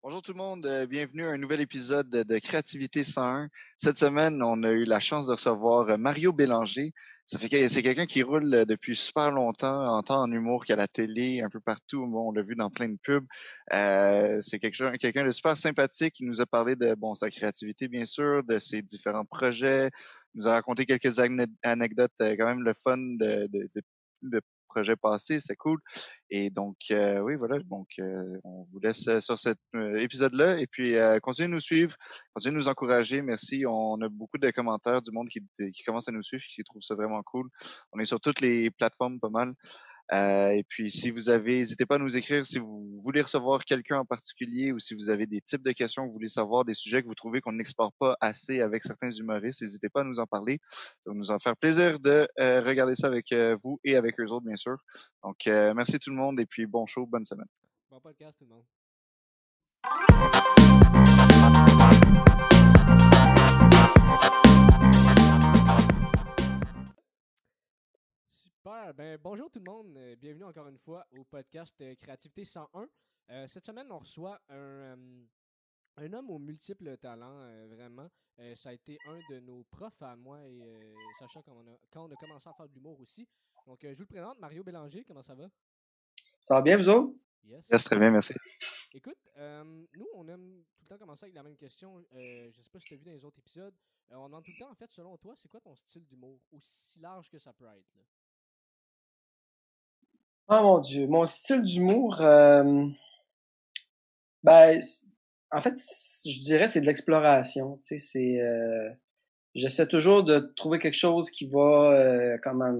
Bonjour tout le monde, euh, bienvenue à un nouvel épisode de Créativité 101. Cette semaine, on a eu la chance de recevoir euh, Mario Bélanger. Ça fait que c'est quelqu'un qui roule euh, depuis super longtemps, en temps en humour qu'à la télé, un peu partout. Bon, on l'a vu dans plein de pubs. Euh, c'est quelqu'un quelqu'un de super sympathique qui nous a parlé de bon sa créativité bien sûr, de ses différents projets, il nous a raconté quelques anecdotes quand même le fun de, de, de, de projet passé, c'est cool. Et donc, euh, oui, voilà, donc euh, on vous laisse euh, sur cet épisode-là et puis continuez de nous suivre, continuez de nous encourager. Merci. On a beaucoup de commentaires du monde qui, qui commence à nous suivre, qui trouve ça vraiment cool. On est sur toutes les plateformes pas mal. Euh, et puis, si vous avez, n'hésitez pas à nous écrire si vous voulez recevoir quelqu'un en particulier ou si vous avez des types de questions que vous voulez savoir, des sujets que vous trouvez qu'on n'exporte pas assez avec certains humoristes, n'hésitez pas à nous en parler. Ça va nous en faire plaisir de euh, regarder ça avec euh, vous et avec eux autres, bien sûr. Donc, merci tout le monde et puis bon show, bonne semaine. Bon podcast tout le monde. Ben, bonjour tout le monde. Euh, bienvenue encore une fois au podcast euh, Créativité 101. Euh, cette semaine, on reçoit un, un homme aux multiples talents, vraiment. ça a été un de nos profs à moi et sachant quand on, a, quand on a commencé à faire de l'humour aussi. Donc, je vous le présente, Mario Bélanger. Comment ça va? Ça va bien, vous autres? Yes. très bien, merci. Écoute, nous, on aime tout le temps commencer avec la même question. je ne sais pas si tu as vu dans les autres épisodes. on demande tout le temps, en fait, selon toi, c'est quoi ton style d'humour? Aussi large que ça peut être. Là? Oh mon Dieu, mon style d'humour, euh, ben, en fait, je dirais c'est de l'exploration. Tu sais, c'est, euh, j'essaie toujours de trouver quelque chose qui va, euh, comment,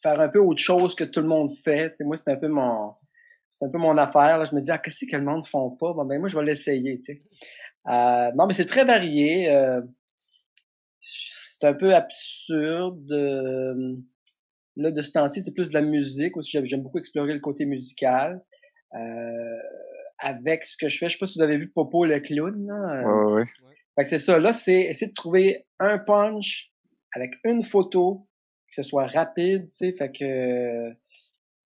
faire un peu autre chose que tout le monde fait. Tu sais, moi, c'est un peu mon, c'est un peu mon affaire. Là. Je me dis, ah, qu'est-ce que le monde font pas? Bon, ben, moi, je vais l'essayer. Tu sais. Euh, non, mais c'est très varié. c'est un peu absurde. Là, de ce temps-ci, c'est plus de la musique aussi. J'aime beaucoup explorer le côté musical. Euh, avec ce que je fais, je sais pas si vous avez vu Popo le clown. Là. Ouais, ouais. Fait que c'est ça. Là, c'est essayer de trouver un punch avec une photo, que ce soit rapide, tu sais. Fait que,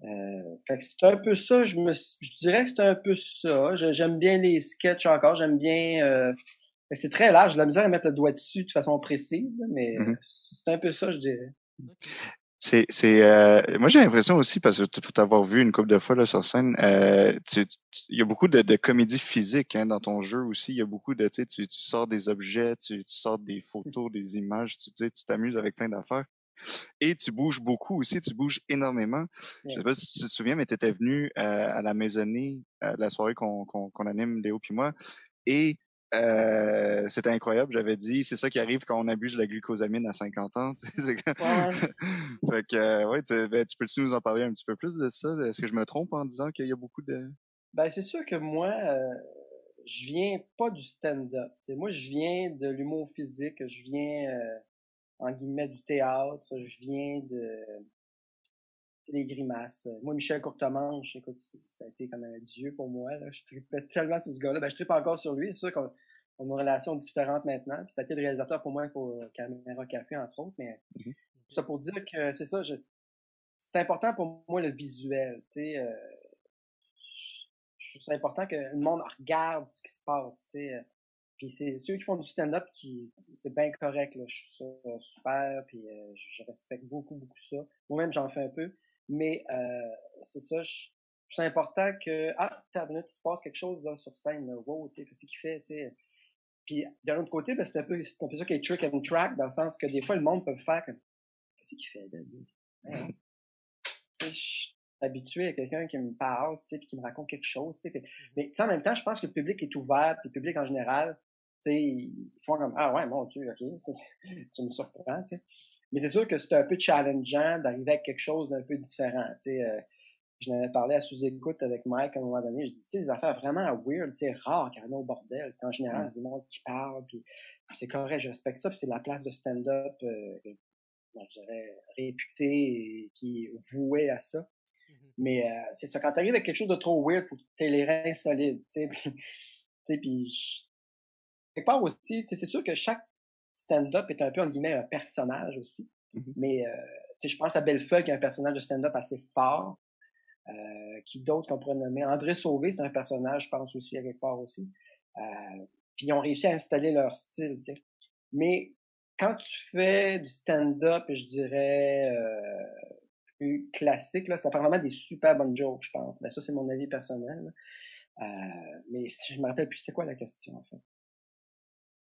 euh, fait que c'est un peu ça. Je me, je dirais que c'est un peu ça. J'aime bien les sketchs encore. J'aime bien. Euh, c'est très large. J'ai la misère à mettre le doigt dessus de façon précise, mais mm-hmm. c'est un peu ça, je dirais. C'est, c'est, euh, moi j'ai l'impression aussi parce que pour t'avoir vu une couple de fois là sur scène, euh, il y a beaucoup de, de comédie physique hein, dans ton jeu aussi. Il y a beaucoup de, tu, tu sors des objets, tu, tu sors des photos, des images, tu tu t'amuses avec plein d'affaires. Et tu bouges beaucoup aussi, tu bouges énormément. Je sais pas si tu te souviens, mais tu étais venu euh, à la maisonnée, à la soirée qu'on, qu'on, qu'on anime Léo puis moi, et euh, c'était incroyable. J'avais dit, c'est ça qui arrive quand on abuse de la glucosamine à 50 ans. fait que, ouais, tu, ben, tu peux-tu nous en parler un petit peu plus de ça? Est-ce que je me trompe en disant qu'il y a beaucoup de... Ben, c'est sûr que moi, euh, je viens pas du stand-up. Moi, je viens de l'humour physique. Je viens, euh, en guillemets, du théâtre. Je viens de les grimaces. Moi, Michel Courtemanche, écoute, ça a été comme un dieu pour moi. Là. Je tripais tellement sur ce gars-là. Ben, je tripe encore sur lui. C'est sûr qu'on a une relation différente maintenant. Puis ça a été le réalisateur pour moi pour Caméra Café, entre autres. Mais mm-hmm. ça pour dire que c'est ça, c'est important pour moi le visuel. Tu sais, euh, je trouve ça important que le monde regarde ce qui se passe. Tu sais. Puis c'est ceux qui font du stand-up qui c'est bien correct là. Je trouve ça super. Puis euh, je respecte beaucoup beaucoup ça. Moi-même j'en fais un peu. Mais euh, c'est ça, c'est important que ah t'as minute, il se passe quelque chose là sur scène, là, wow, qu'est-ce qu'il fait, tu sais? Puis d'un autre côté, ben, c'est un peu c'est un peu ça qui est trick and track dans le sens que des fois le monde peut faire comme qu'est-ce qu'il fait là, hein? je suis habitué à quelqu'un qui me parle, tu sais, qui me raconte quelque chose, tu sais. Mais en même temps, je pense que le public est ouvert, puis le public en général, tu sais, ils font comme ah ouais mon dieu, ok, tu me surprends, tu sais. Mais c'est sûr que c'est un peu challengeant d'arriver avec quelque chose d'un peu différent. Tu sais, euh, je n'avais parlé à sous-écoute avec Mike à un moment donné. Je dis, tu sais, des affaires vraiment weird, c'est rare qu'il y en ait au bordel. Tu sais, en général, c'est du monde qui parle, puis, c'est correct, je respecte ça, puis c'est la place de stand-up, euh, je dirais, réputée et qui est vouée à ça. Mm-hmm. Mais euh, c'est ça, quand t'arrives avec quelque chose de trop weird, faut que t'aies les reins solides, tu sais, puis, tu sais, puis quelque part aussi, c'est sûr que chaque stand-up est un peu, en guillemets, un personnage aussi. Mm-hmm. Mais, euh, je pense à Bellefeuille qui est un personnage de stand-up assez fort. Euh, qui d'autres qu'on pourrait nommer? André Sauvé, c'est un personnage, je pense aussi, quelque part aussi. Euh, puis ils ont réussi à installer leur style, tu sais. Mais quand tu fais du stand-up, je dirais euh, plus classique, là, ça prend vraiment des super bonnes jokes, je pense. Ben, ça, c'est mon avis personnel. Mais je me rappelle plus c'est quoi la question, en fait?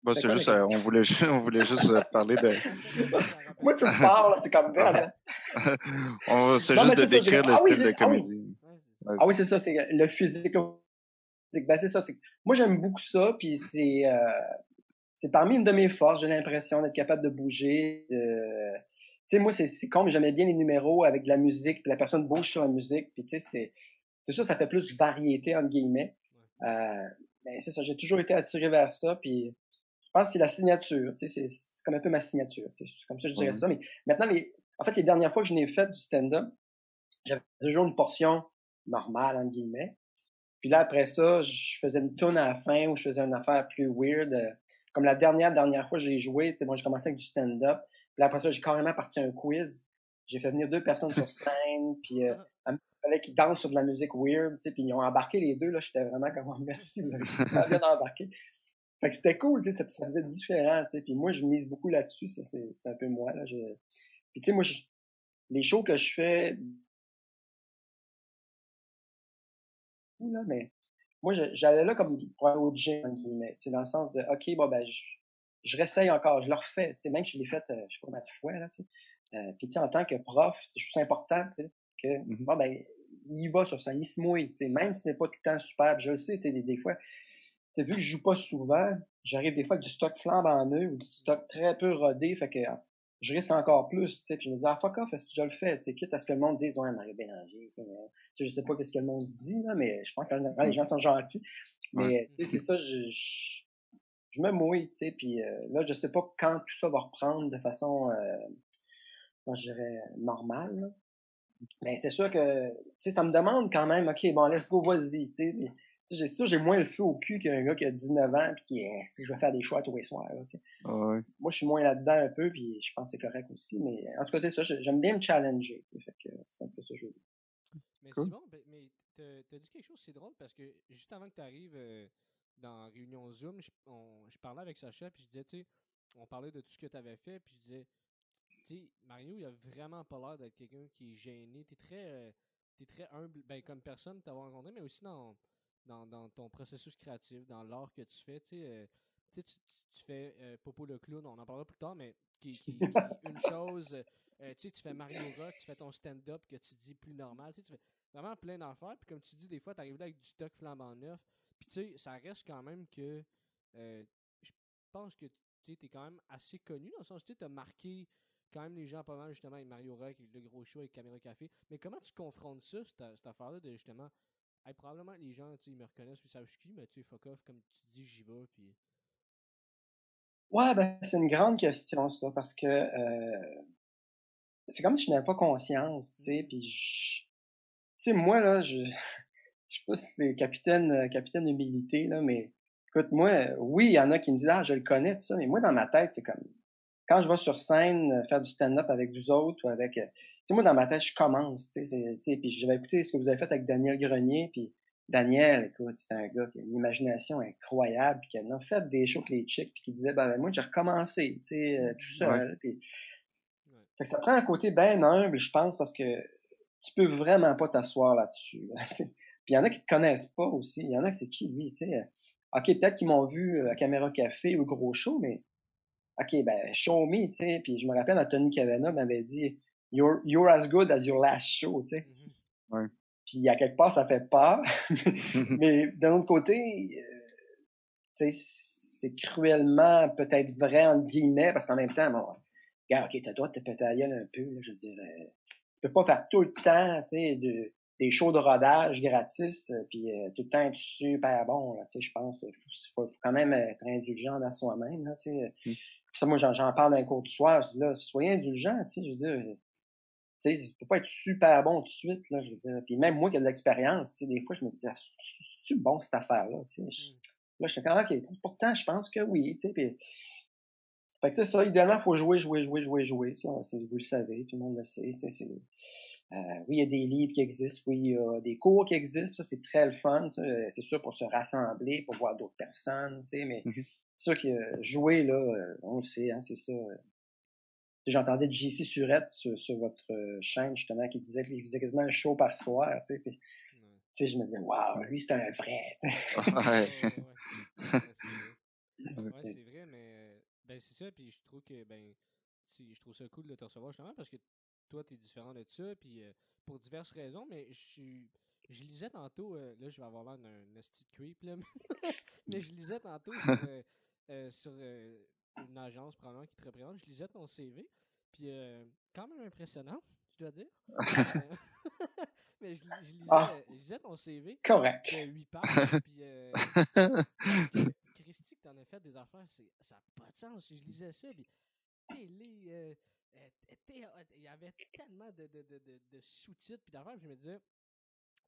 Bah, c'est juste, euh, on voulait, on voulait juste euh, parler de. Moi, tu me parles, c'est comme belle. on c'est juste de décrire le ah style de ah comédie. Ah oui, c'est ça, c'est le physique. Ben, c'est ça. Moi, j'aime beaucoup ça, puis c'est euh, c'est parmi une de mes forces. J'ai l'impression d'être capable de bouger. tu sais, moi, c'est con, mais j'aimais bien les numéros avec de la musique, puis la personne bouge sur la musique, puis tu sais, c'est c'est ça, ça fait plus variété entre guillemets. Euh, ben, c'est ça, j'ai toujours été attiré vers ça, puis je pense que c'est la signature, tu sais, c'est comme un peu ma signature, c'est comme ça que je dirais ça. Mais maintenant, les, en fait, les dernières fois que je n'ai fait du stand-up, j'avais toujours une portion normale, entre guillemets. Puis là, après ça, je faisais une tune à la fin ou je faisais une affaire plus weird. Euh, comme la dernière, dernière fois que j'ai joué, tu sais, moi, j'ai commencé avec du stand-up. Puis après ça, j'ai carrément parti un quiz. J'ai fait venir deux personnes sur scène, puis euh, fallait qu'ils dansent sur de la musique weird, tu sais, puis ils ont embarqué les deux, là, j'étais vraiment comme, oh, merci, là, bien embarqué. Fait que c'était cool, tu sais, ça, ça, faisait différent, tu sais. Puis moi, je mise beaucoup là-dessus, c'est un peu moi, là. Je... Puis tu sais, moi, les shows que je fais... Là, mais moi, j'allais là comme pour aller au gym, tu sais, dans le sens de, OK, bon, ben, je, je réessaye encore, je le refais, tu sais, même si je l'ai fait, euh, je sais pas combien de fois, là, tu sais. Euh, puis tu sais, en tant que prof, je trouve important, tu sais, que, mm-hmm. bon, ben, il va sur ça, il se mouille, tu sais, même si c'est pas tout le temps super, je le sais, tu sais, des, des fois, vu que je joue pas souvent, j'arrive des fois avec du stock en neuf ou du stock très peu rodé, fait que je risque encore plus, tu sais, puis je me dis, ah, fuck off, si je le fais, tu sais, quitte à ce que le monde dise, ouais, Mario Bélanger, tu sais, je sais pas ce que le monde dit, là, mais je pense que les gens sont gentils, mais, tu sais, c'est ça, je, je, me mouille, tu sais, puis euh, là, je sais pas quand tout ça va reprendre de façon, euh, je dirais, normale, mais c'est sûr que, tu sais, ça me demande quand même, OK, bon, let's go, vas-y, tu sais, j'ai sûr, j'ai moins le feu au cul qu'un gars qui a 19 ans puis qui est, si je vais faire des choix tous les soirs. Ah ouais. Moi, je suis moins là-dedans un peu, puis je pense que c'est correct aussi. Mais en tout cas, c'est ça, j'aime bien me challenger. Fait que c'est un peu ça que je veux dire. Mais cool. bon, ben, mais t'as dit quelque chose, c'est drôle parce que juste avant que tu arrives euh, dans réunion Zoom, je, je parlais avec Sacha, puis je disais, tu sais, on parlait de tout ce que tu avais fait, puis je disais, tu sais, Mario, il a vraiment pas l'air d'être quelqu'un qui est gêné. T'es très, euh, es très humble, ben, comme personne t'avoir rencontré, mais aussi dans dans, ton processus créatif, dans l'art que tu fais. Tu, sais, euh, tu, tu, fais euh, Popo le clown, on en parlera plus tard, mais qui, qui, une chose. Euh, tu sais, tu fais Mario Rock, tu fais ton stand-up que tu dis plus normal. Tu, tu fais vraiment plein d'affaires. Puis comme tu dis, des fois, tu arrives là avec du stock flambant neuf. Puis tu sais, ça reste quand même que. je pense que tu es quand même assez connu dans le sens que tu as marqué quand même les gens pas mal justement avec Mario Rock, avec le gros show, avec Caméra Café. Mais comment tu confrontes ça, cette, cette affaire-là de justement probablement les gens, ils me reconnaissent ou savent qui, mais tu fuck off, comme tu dis, j'y vais. Ouais, ben, c'est une grande question, ça, parce que euh, c'est comme si je n'avais pas conscience, tu sais, puis Tu sais, moi, là, je... je sais pas si c'est capitaine, euh, capitaine humilité, là, mais écoute, moi, oui, il y en a qui me disent, ah, je le connais, tout ça, mais moi, dans ma tête, c'est comme, quand je vais sur scène euh, faire du stand-up avec vous autres ou avec sais, moi, dans ma tête, je commence, tu sais, puis je vais écouter ce que vous avez fait avec Daniel Grenier, puis Daniel, écoute, c'est un gars qui a une imagination incroyable, puis qui a fait des shows avec les chicks, puis qui disait, ben, moi, j'ai recommencé, tu sais, euh, tout seul, puis... Fait que ça prend un côté bien humble, je pense, parce que tu peux vraiment pas t'asseoir là-dessus. puis il y en a qui te connaissent pas aussi. Il y en a qui c'est qui, lui, tu sais. OK, peut-être qu'ils m'ont vu euh, à Caméra Café ou Gros Show, mais OK, ben, show me, tu sais. Puis je me rappelle, Anthony Cavana m'avait dit, you're, you're as good as your last show, tu sais. Mm-hmm. Ouais. Puis à quelque part, ça fait peur. mais d'un autre côté, euh, tu sais, c'est cruellement peut-être vrai, entre guillemets, parce qu'en même temps, bon, regarde, OK, t'as le droit de te péter un peu, là, je veux dire. Euh, tu peux pas faire tout le temps, tu sais, de, des shows de rodage gratis, euh, puis euh, tout le temps être super bon, là, tu sais, je pense. Il faut, faut, quand même être indulgent dans soi-même, là, tu sais. Mm. ça, moi, j'en parle dans un cours du soir, je dis là, soyez indulgent, tu sais, je veux dire, tu sais, faut pas être super bon tout de suite, là, je veux dire. Puis même moi qui ai de l'expérience, tu sais, des fois, je me disais, c'est-tu bon cette affaire-là, tu sais? Mmh. Là, je suis quand OK, pourtant, je pense que oui, tu sais, puis... Fait que c'est ça, idéalement, il faut jouer, jouer, jouer, jouer, jouer. Ça, vous le savez, tout le monde le sait. C'est, Euh, oui, il y a des livres qui existent, oui, il y a des cours qui existent, ça c'est très le fun, c'est sûr pour se rassembler, pour voir d'autres personnes, tu sais, mais mm-hmm. c'est sûr que jouer, là, on le sait, hein, c'est ça. J'entendais JC Surette sur, sur, votre chaîne, justement, qui disait qu'il faisait quasiment un show par soir, tu sais, puis, sais, je me disais, waouh, lui, c'est un vrai. ouais, c'est vrai, mais ben, c'est ça, puis je trouve que, ben, je trouve ça cool de te recevoir justement parce que toi, tu es différent de ça, puis pour diverses raisons, mais je suis. Je lisais tantôt, là, je vais avoir l'air d'un esti creep, là, mais je lisais tantôt sur, sur une agence probablement qui te représente. Je lisais ton CV, puis quand même impressionnant, je dois dire. mais je, je, lisais, ah. je, lisais, ton CV. Correct. De 8 pages, puis. Euh, Christy, que t'en as fait des affaires, ça n'a pas de sens. Je lisais ça, puis télé. Euh, euh, il y avait tellement de, de, de, de, sous-titres, puis d'affaires, je me disais.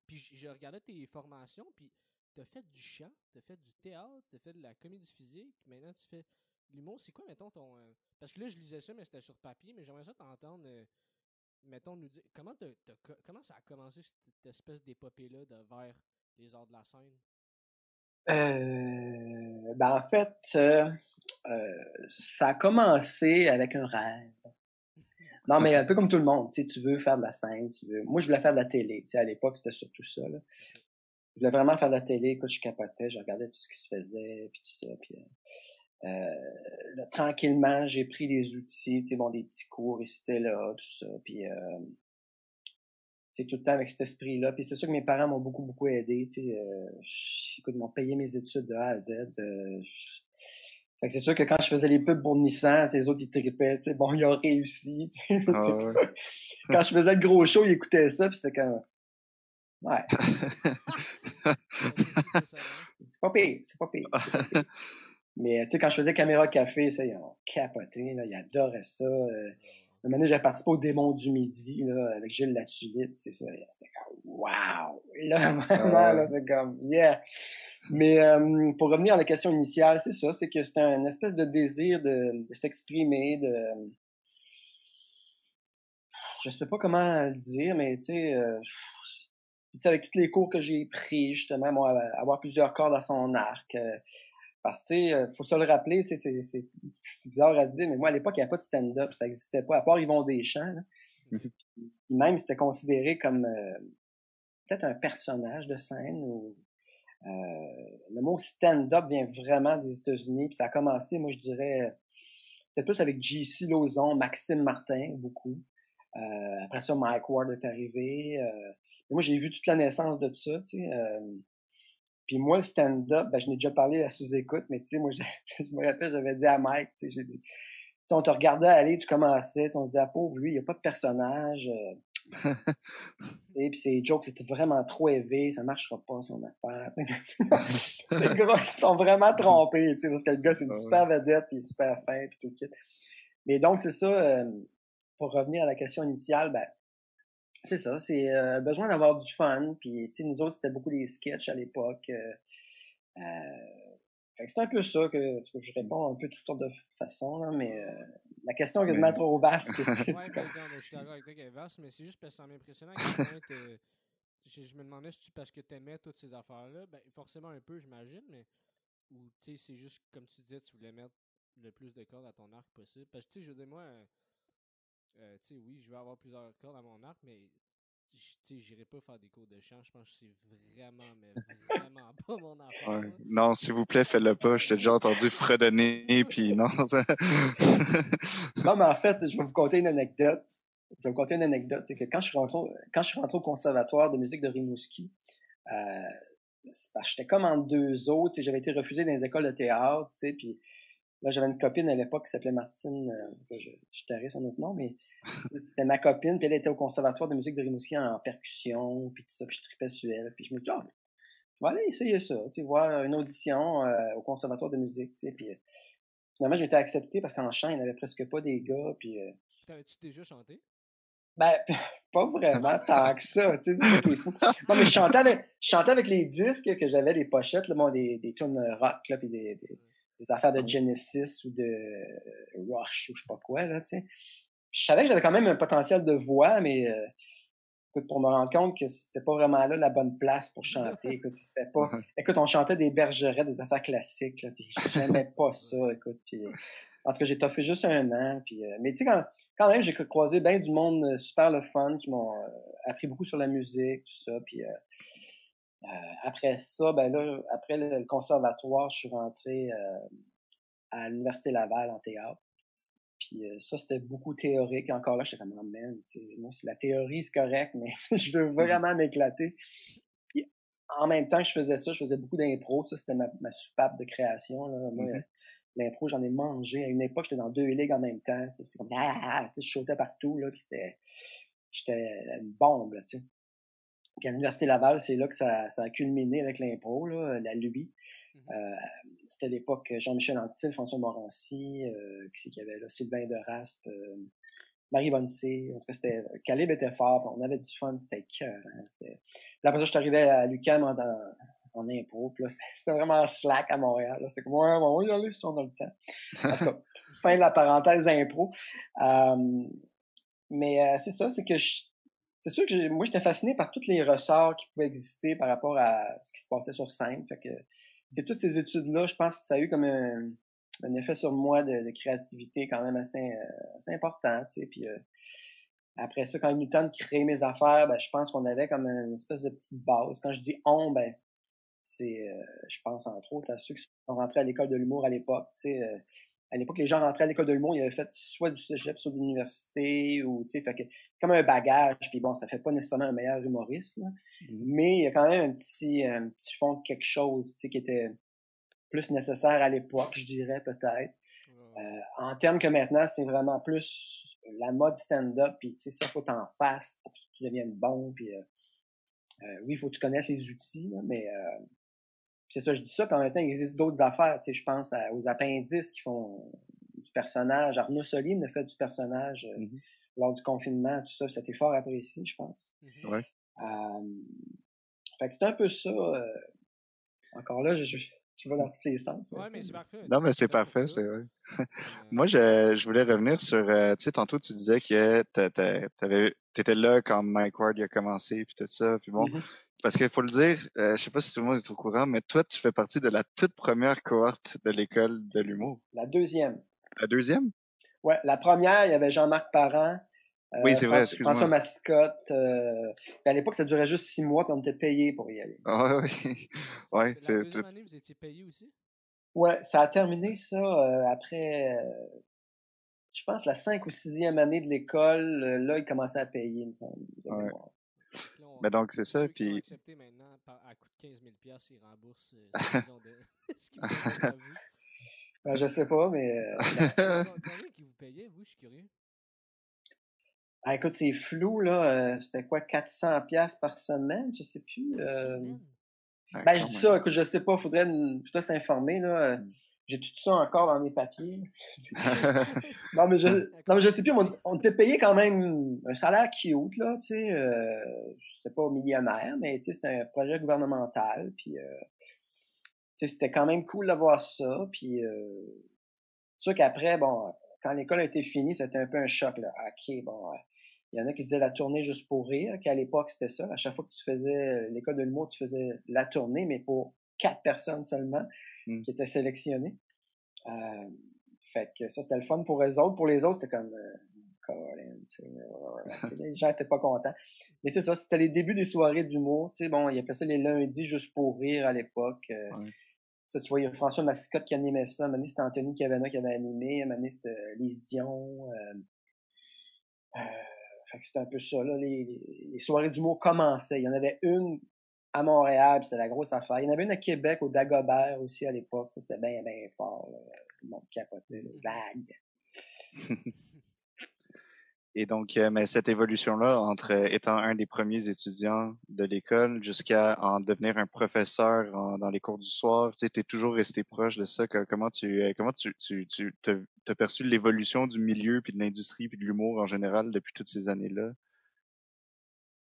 Puis je, je regardais tes formations, puis t'as fait du chant, t'as fait du théâtre, t'as fait de la comédie physique, maintenant tu fais l'humour. C'est quoi, mettons, ton. Euh, parce que là, je lisais ça, mais c'était sur papier, mais j'aimerais ça t'entendre. Euh, mettons, nous dire. Comment, comment ça a commencé cette espèce d'épopée-là de vers les arts de la scène? Euh, ben en fait, euh, euh, ça a commencé avec un rêve. Non, mais un peu comme tout le monde, tu sais, tu veux faire de la scène, tu veux. Moi, je voulais faire de la télé. Tu sais, à l'époque, c'était surtout ça. Là. Je voulais vraiment faire de la télé. Écoute, je capotais, je regardais tout ce qui se faisait, puis tout ça. Puis, euh, tranquillement, j'ai pris des outils, tu sais, bon, des petits cours ici là, tout ça. Puis, euh, c'est tout le temps avec cet esprit-là. Puis c'est sûr que mes parents m'ont beaucoup, beaucoup aidé. Tu sais, euh, écoute, ils m'ont payé mes études de A à Z. Euh, fait que c'est sûr que quand je faisais les pubs pour Nissan, les autres, ils tripaient. Tu sais, bon, ils ont réussi. Tu sais, ah quand je faisais le gros show, ils écoutaient ça, puis c'était comme... Ouais. c'est pas pire, c'est pas pire. Mais tu sais, quand je faisais Caméra Café, ça, ils ont capoté, là, ils adoraient ça. Euh, un moment participé au Démon du Midi là, avec Gilles Latulippe, c'est ça. C'était comme Wow! là, vraiment, là, c'est comme Yeah! Mais euh, pour revenir à la question initiale, c'est ça, c'est que c'est un espèce de désir de, de s'exprimer, de. Je sais pas comment le dire, mais tu sais, euh, avec tous les cours que j'ai pris, justement, moi, avoir plusieurs cordes à son arc. Euh, parce que, il euh, faut se le rappeler, c'est bizarre à dire, mais moi, à l'époque, il n'y avait pas de stand-up, ça n'existait pas, à part Yvon Deschamps. Là. Mm-hmm. Même, c'était considéré comme euh, peut-être un personnage de scène. Ou, euh, le mot stand-up vient vraiment des États-Unis, puis ça a commencé, moi, je dirais, peut-être plus avec J.C. Lauzon, Maxime Martin, beaucoup. après ça, Mike Ward est arrivé. moi, j'ai vu toute la naissance de tout ça, tu sais. Puis moi, le stand-up, ben, je n'ai déjà parlé à sous-écoute, mais tu sais, moi, je, me rappelle, j'avais dit à Mike, tu sais, j'ai dit, tu on te regardait aller, tu commençais, on se disait, ah, pauvre, lui, il n'y a pas de personnage. Euh. et puis ses jokes, c'était vraiment trop élevé, ça marchera pas, son affaire. gros, ils sont vraiment trompés, tu sais, parce que le gars, c'est une ah super vedette, puis il est super fin, puis tout le kit. Mais donc, c'est ça, euh, pour revenir à la question initiale, ben, c'est ça, c'est euh, besoin d'avoir du fun. Puis, tu sais, nous autres, c'était beaucoup des sketchs à l'époque. Euh, euh c'est un peu ça que, je réponds un peu de toutes sortes de façons, là, mais euh, la question est quasiment trop vaste. ouais, je suis d'accord avec toi qu'elle est vaste, mais c'est juste parce que ça m'impressionnant que je, je me demandais si tu parce que tu aimais toutes ces affaires-là. Ben, forcément un peu, j'imagine, mais ou tu sais, c'est juste comme tu disais, tu voulais mettre le plus de cordes à ton arc possible. Parce que tu sais, je veux dire, moi, euh, tu sais, oui, je vais avoir plusieurs cordes à mon arc, mais tu sais, j'irai pas faire des cours de chant. Je pense que c'est vraiment, mais vraiment pas mon affaire. Non, s'il vous plaît, faites-le pas. Je t'ai déjà entendu fredonner, puis non. non, mais en fait, je vais vous conter une anecdote. Je vais vous conter une anecdote. C'est que quand je suis rentré, quand je suis rentré au conservatoire de musique de Rimouski, euh, j'étais comme en deux autres. J'avais été refusé dans les écoles de théâtre, tu sais, puis Là, j'avais une copine à l'époque qui s'appelait Martine, euh, je, je son autre nom, mais c'était ma copine, puis elle était au conservatoire de musique de Rimouski en percussion, puis tout ça, puis je tripais sur elle, puis je me dis, ah, je vais aller essayer ça, tu sais, voir une audition euh, au conservatoire de musique, tu sais, puis euh, finalement, j'ai été accepté parce qu'en chant, il n'y avait presque pas des gars, puis... T'avais-tu déjà chanté? Ben, pas vraiment tant que ça, tu sais, Non, mais je chantais avec, je chantais avec les disques que j'avais, des pochettes, là, bon, des, des tunes rock, là, puis des, des des affaires de Genesis ou de Rush ou je sais pas quoi, là, tu sais. Je savais que j'avais quand même un potentiel de voix, mais euh, écoute, pour me rendre compte que c'était pas vraiment là la bonne place pour chanter. Écoute, c'était pas. Écoute, on chantait des bergerets, des affaires classiques, là, puis j'aimais pas ça, écoute. Puis, en tout cas, j'ai toffé juste un an. Puis, euh, mais tu sais, quand, quand même, j'ai croisé bien du monde euh, super le fun qui m'ont euh, appris beaucoup sur la musique, tout ça. Puis après ça, ben là, après le, conservatoire, je suis rentré à l'Université Laval en théâtre. Puis ça, c'était beaucoup théorique. Encore là, j'étais comme, oh, man, moi, la théorie, c'est correct, mais je veux mmh. vraiment m'éclater. Puis en même temps que je faisais ça, je faisais beaucoup d'impro. Ça, c'était ma, ma soupape de création. Là. Moi, mmh l'impro, j'en ai mangé. À une époque, j'étais dans deux ligues en même temps. C'est comme, ah, ah, ah je sautais partout, là, puis c'était, j'étais une bombe, tu sais. Puis à l'Université Laval, c'est là que ça, ça a culminé avec l'impro, la lubie. Mmh euh, c'était l'époque Jean-Michel Anctil, François Morancy, euh, qui qu'il y avait là, Sylvain de Raspe, euh, Marie Bonnecé. En tout cas, c'était, Calib était fort, on avait du fun, c'était cœur. Hein, Là, après ça, je suis arrivé à l'UQAM en impro. Puis là, c'était vraiment slack à Montréal. C'était comme, ouais, y aller si on a le temps. En tout cas, fin de la parenthèse impro. Euh, mais euh, c'est ça, c'est que c'est sûr que moi, j'étais fasciné par tous les ressorts qui pouvaient exister par rapport à ce qui se passait sur scène. Fait que, toutes ces études-là, je pense que ça a eu comme un, effet sur moi de, créativité quand même assez, euh, important. Tu sais, puis, après ça, quand il y a de créer mes affaires, ben, je pense qu'on avait comme une espèce de petite base. Quand je dis on, ben, c'est, euh, je pense entre autres à ceux qui sont rentrés à l'école de l'humour à l'époque. Euh, à l'époque, les gens rentraient à l'école de l'humour, ils avaient fait soit du cégep, soit de l'université, ou tu sais, fait que, comme un bagage. Puis bon, ça fait pas nécessairement un meilleur humoriste, mmh mais il y a quand même un petit, un petit fond de quelque chose, tu sais, qui était plus nécessaire à l'époque, je dirais peut-être. Euh, en termes que maintenant, c'est vraiment plus la mode stand-up, puis tu sais, ça faut t'en fasses pour que tu deviennes bon, puis euh, oui, il faut que tu connaisses les outils, mais euh, c'est ça, je dis ça, puis en même temps, il existe d'autres affaires. Tu sais, je pense aux appendices qui font du personnage. Arnaud Soline a fait du personnage euh, mm-hmm. lors du confinement, tout ça, ça c'était fort apprécié, je pense. Mm-hmm. Ouais. fait que c'est un peu ça. encore là, je, tu vas dans tous les sens. Oui, mais c'est parfait. Non, mais c'est parfait, c'est vrai. Moi, je, je, voulais revenir sur, tu sais, tantôt tu disais que tu étais là quand Mike Ward a commencé, puis tout ça, puis bon. Mm-hmm. Parce qu'il faut le dire, euh, je sais pas si tout le monde est au courant, mais toi, tu fais partie de la toute première cohorte de l'école de l'humour. La deuxième. La deuxième? Ouais, la première, il y avait Jean-Marc Parent. Euh, oui, c'est vrai, excuse-moi. François Mascotte. Euh, à l'époque, ça durait juste six mois, puis on était payé pour y aller. Ah oui, ouais, c'est La deuxième année, vous étiez payé aussi? Ouais, ça a terminé ça euh, après, je pense, la cinq ou sixième année de l'école. là, ils commençaient à payer, il me semble. Ouais. Mais donc, c'est ça, puis... acceptés maintenant, à coût de 15 000 ils remboursent de... ce qu'ils ben, Je sais pas, mais... Combien qui vous payaient, vous? Je suis curieux. Ah, écoute, c'est flou, là. Euh, c'était quoi, 400 pièces par semaine? Je sais plus. Euh... Ben, je dis ça, écoute, je sais pas, faudrait, faudrait s'informer, là. Hmm. J'ai tout ça encore dans mes papiers. non, mais je, non, mais je sais plus, on, on était payé quand même un salaire cute, là, tu sais. Euh, c'était pas millionnaire, mais tu sais, c'était un projet gouvernemental, puis euh, tu sais, c'était quand même cool d'avoir ça, puis euh, c'est sûr qu'après, bon, quand l'école a été finie, c'était un peu un choc, là. OK, bon, il y en a qui disaient la tournée juste pour rire, qu'à l'époque, c'était ça. À chaque fois que tu faisais l'école de l'humour, tu faisais la tournée, mais pour quatre personnes seulement mmh. qui étaient sélectionnées. Euh, fait que ça, c'était le fun pour les autres. Pour les autres, c'était comme... Euh, les gens étaient pas contents. Mais c'est ça, c'était les débuts des soirées d'humour. Tu sais, bon, il appelait ça les lundis juste pour rire à l'époque. Ça, tu vois, il y a François Massicotte qui animait ça. Moment c'était Anthony Cavana qui avait animé. Moment c'était Lise Dion. Euh, c'était un peu ça, là. Les, les, soirées d'humour commençaient. Il y en avait une à Montréal, c'était la grosse affaire. Il y en avait une à Québec, au Dagobert aussi à l'époque. Ça, c'était bien, bien fort. Tout le monde capotait. Vague. Et donc, euh, mais cette évolution-là, entre étant un des premiers étudiants de l'école jusqu'à en devenir un professeur dans les cours du soir, tu es toujours resté proche de ça. comment tu euh, comment tu, tu, tu as perçu l'évolution du milieu, puis de l'industrie, puis de l'humour en général depuis toutes ces années-là?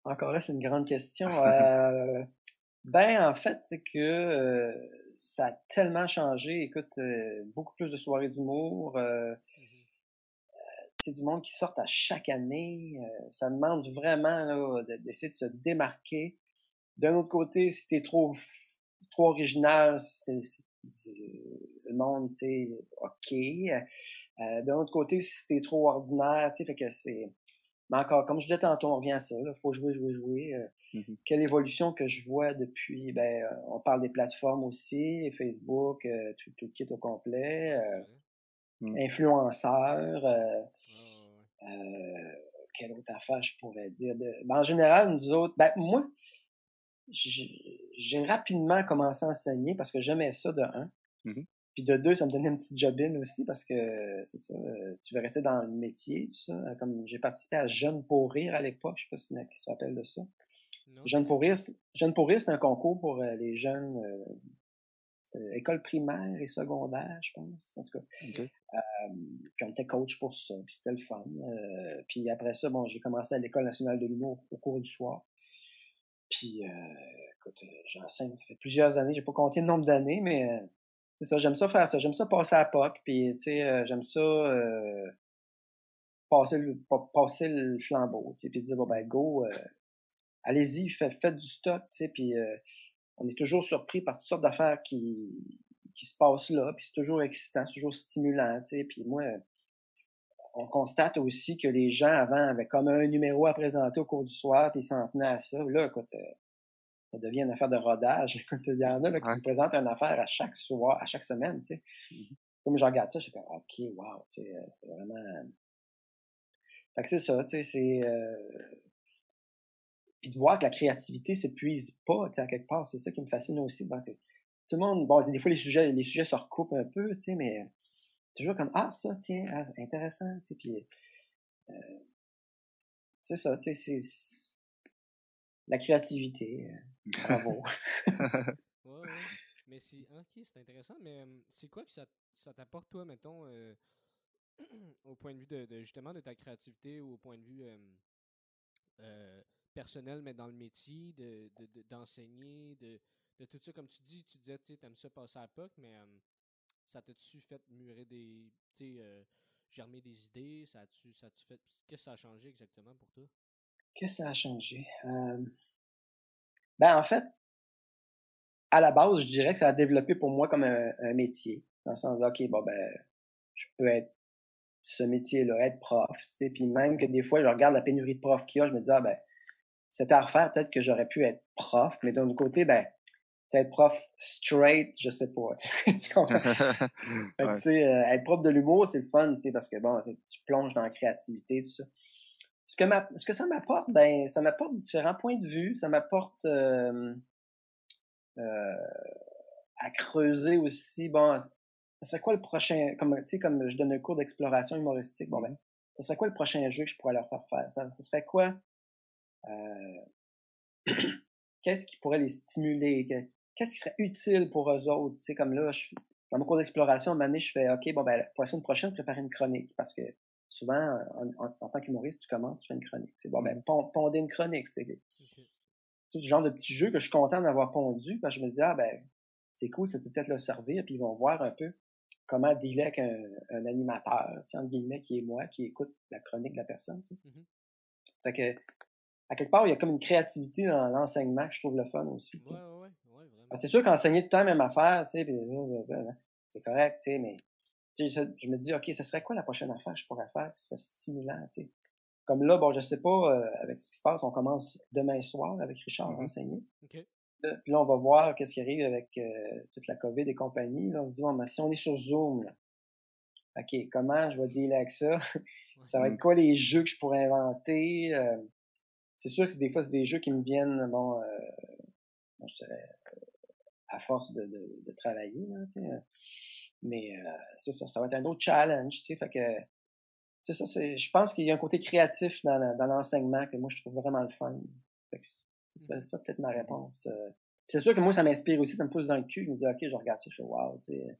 Encore là, c'est une grande question. euh, ben, en fait, c'est que euh, ça a tellement changé. Écoute, beaucoup plus de soirées d'humour c'est du monde qui sort à chaque année. ça demande vraiment d'essayer de se démarquer. D'un autre côté, si t'es trop trop original, c'est le monde, tu sais, ok. D'un autre côté, si t'es trop ordinaire, tu sais, fait que c'est mais encore, comme je disais tantôt, on revient à ça. Il faut jouer, jouer, jouer. Euh, mm-hmm. Quelle évolution que je vois depuis, ben, euh, on parle des plateformes aussi, Facebook, euh, tout, tout, le kit au complet, mm. influenceurs, quelle autre affaire je pourrais dire? De... Ben, en général, nous autres, ben, moi, j'ai rapidement commencé à enseigner parce que j'aimais ça de un. Mm-hmm. Puis de deux, ça me donnait une petite jobine aussi parce que c'est ça, euh, tu veux rester dans le métier, tout ça. Euh, comme j'ai participé à Jeunes pour rire à l'époque, je sais pas si ça s'appelle de ça. Jeunes pour rire, Jeunes pour rire, c'est un concours pour euh, les jeunes école primaire et secondaire, je pense. En tout cas. puis on était coach pour ça, puis c'était le fun. puis après ça, bon, j'ai commencé à l'école nationale de l'humour au cours du soir. Puis écoute, j'enseigne, ça fait plusieurs années, j'ai pas compté le nombre d'années, mais c'est ça, j'aime ça faire ça. J'aime ça passer à POC, puis tu sais, euh, j'aime ça euh, passer, le, passer le flambeau, puis dire, bon, ben, go, euh, allez-y, faites, faites, du stock, tu sais, puis on est toujours surpris par toutes sortes d'affaires qui, qui se passent là, puis c'est toujours excitant, c'est toujours stimulant, tu sais, puis moi, on constate aussi que les gens avant avaient comme un numéro à présenter au cours du soir, puis ils s'en tenaient à ça. Là, écoute, ça devient une affaire de rodage. Il y en a là, qui me présentent une affaire à chaque soir, à chaque semaine, tu sais. Mm-hmm. Comme je regarde ça, je fais OK, wow, tu sais, euh, c'est vraiment. Fait que c'est ça, tu sais, c'est. Euh... Puis de voir que la créativité s'épuise pas, tu sais, à quelque part, c'est ça qui me fascine aussi. tout le monde, bon, des fois les sujets, les sujets se recoupent un peu, tu sais, mais toujours comme Ah, ça, tiens, ah, intéressant, tu sais, puis. Euh, c'est ça, tu sais, c'est la créativité. Euh, bravo. ouais, Mais c'est. Ok, c'est intéressant, mais c'est quoi que ça, ça t'apporte, toi, mettons, euh, au point de vue de, justement de ta créativité ou au point de vue euh, personnel, mais dans le métier, d'enseigner, de, de, tout ça, comme tu dis, tu disais, tu aimes ça passer à POC, mais ça t'a-tu fait murer des. Tu sais, germer des idées? Ça a-tu ça fait. Qu'est-ce que ça a changé exactement pour toi? Qu'est-ce que ça a changé? Ben, en fait, à la base, je dirais que ça a développé pour moi comme un, métier. Dans le sens de, OK, bon, ben, je peux être ce métier-là, être prof, tu sais. Puis même que des fois, je regarde la pénurie de profs qu'il y a, je me dis, ah, ben, c'était à refaire, peut-être que j'aurais pu être prof, mais d'un autre côté, ben, être prof straight, je sais pas. tu comprends? euh, être prof de l'humour, c'est le fun, tu sais, parce que bon, tu plonges dans la créativité, tout ça. Ce que, ça m'apporte, ben, ça m'apporte différents points de vue. Ça m'apporte euh, euh, à creuser aussi. Bon, ça serait quoi le prochain, comme, tu sais, comme je donne un cours d'exploration humoristique, bon ben, ça serait quoi le prochain jeu que je pourrais leur faire faire? Ça, serait quoi? Euh, qu'est-ce qui pourrait les stimuler? Qu'est-ce qui serait utile pour eux autres? Tu sais, comme là, je, dans mon cours d'exploration, à un moment donné, je fais, OK, bon, ben, la semaine prochaine, préparer une chronique parce que souvent, en, tant qu'humoriste, tu commences, tu fais une chronique. C'est bon, ben, pondez une chronique. C'est du genre de petit jeu que je suis content d'avoir pondu, parce que je me dis, ah, ben, c'est cool, ça peut peut-être leur servir, puis ils vont voir un peu comment dealer avec un, un animateur, entre guillemets, qui est moi, qui écoute la chronique de la personne. Mm-hmm. Fait que, à quelque part, il y a comme une créativité dans l'enseignement que je trouve le fun aussi. Ouais, ouais, ouais. C'est sûr qu'enseigner tout le temps la même affaire, tu sais, c'est correct, tu sais, mais je me dis, OK, ce serait quoi la prochaine affaire que je pourrais faire? C'est stimulant, tu sais? Comme là, bon, je sais pas, euh, avec ce qui se passe, on commence demain soir avec Richard à mm-hmm. enseigner. Puis là, on va voir qu'est-ce qui arrive avec euh, toute la COVID et compagnie. Là, on se dit, bon, mais si on est sur Zoom, OK, comment je vais dealer avec ça? ça va être quoi les jeux que je pourrais inventer? Euh, c'est sûr que des fois, c'est des jeux qui me viennent, bon, je dirais, à force de, de, de travailler, là, tu sais mais euh, c'est ça, ça va être un autre challenge, tu sais, fait que c'est ça, c'est, je pense qu'il y a un côté créatif dans, dans l'enseignement que moi je trouve vraiment le fun. c'est ça, peut-être ma réponse. Euh. c'est sûr que moi ça m'inspire aussi, ça me pousse dans le cul, je me dis ok, je regarde ça, je fais wow, tu sais.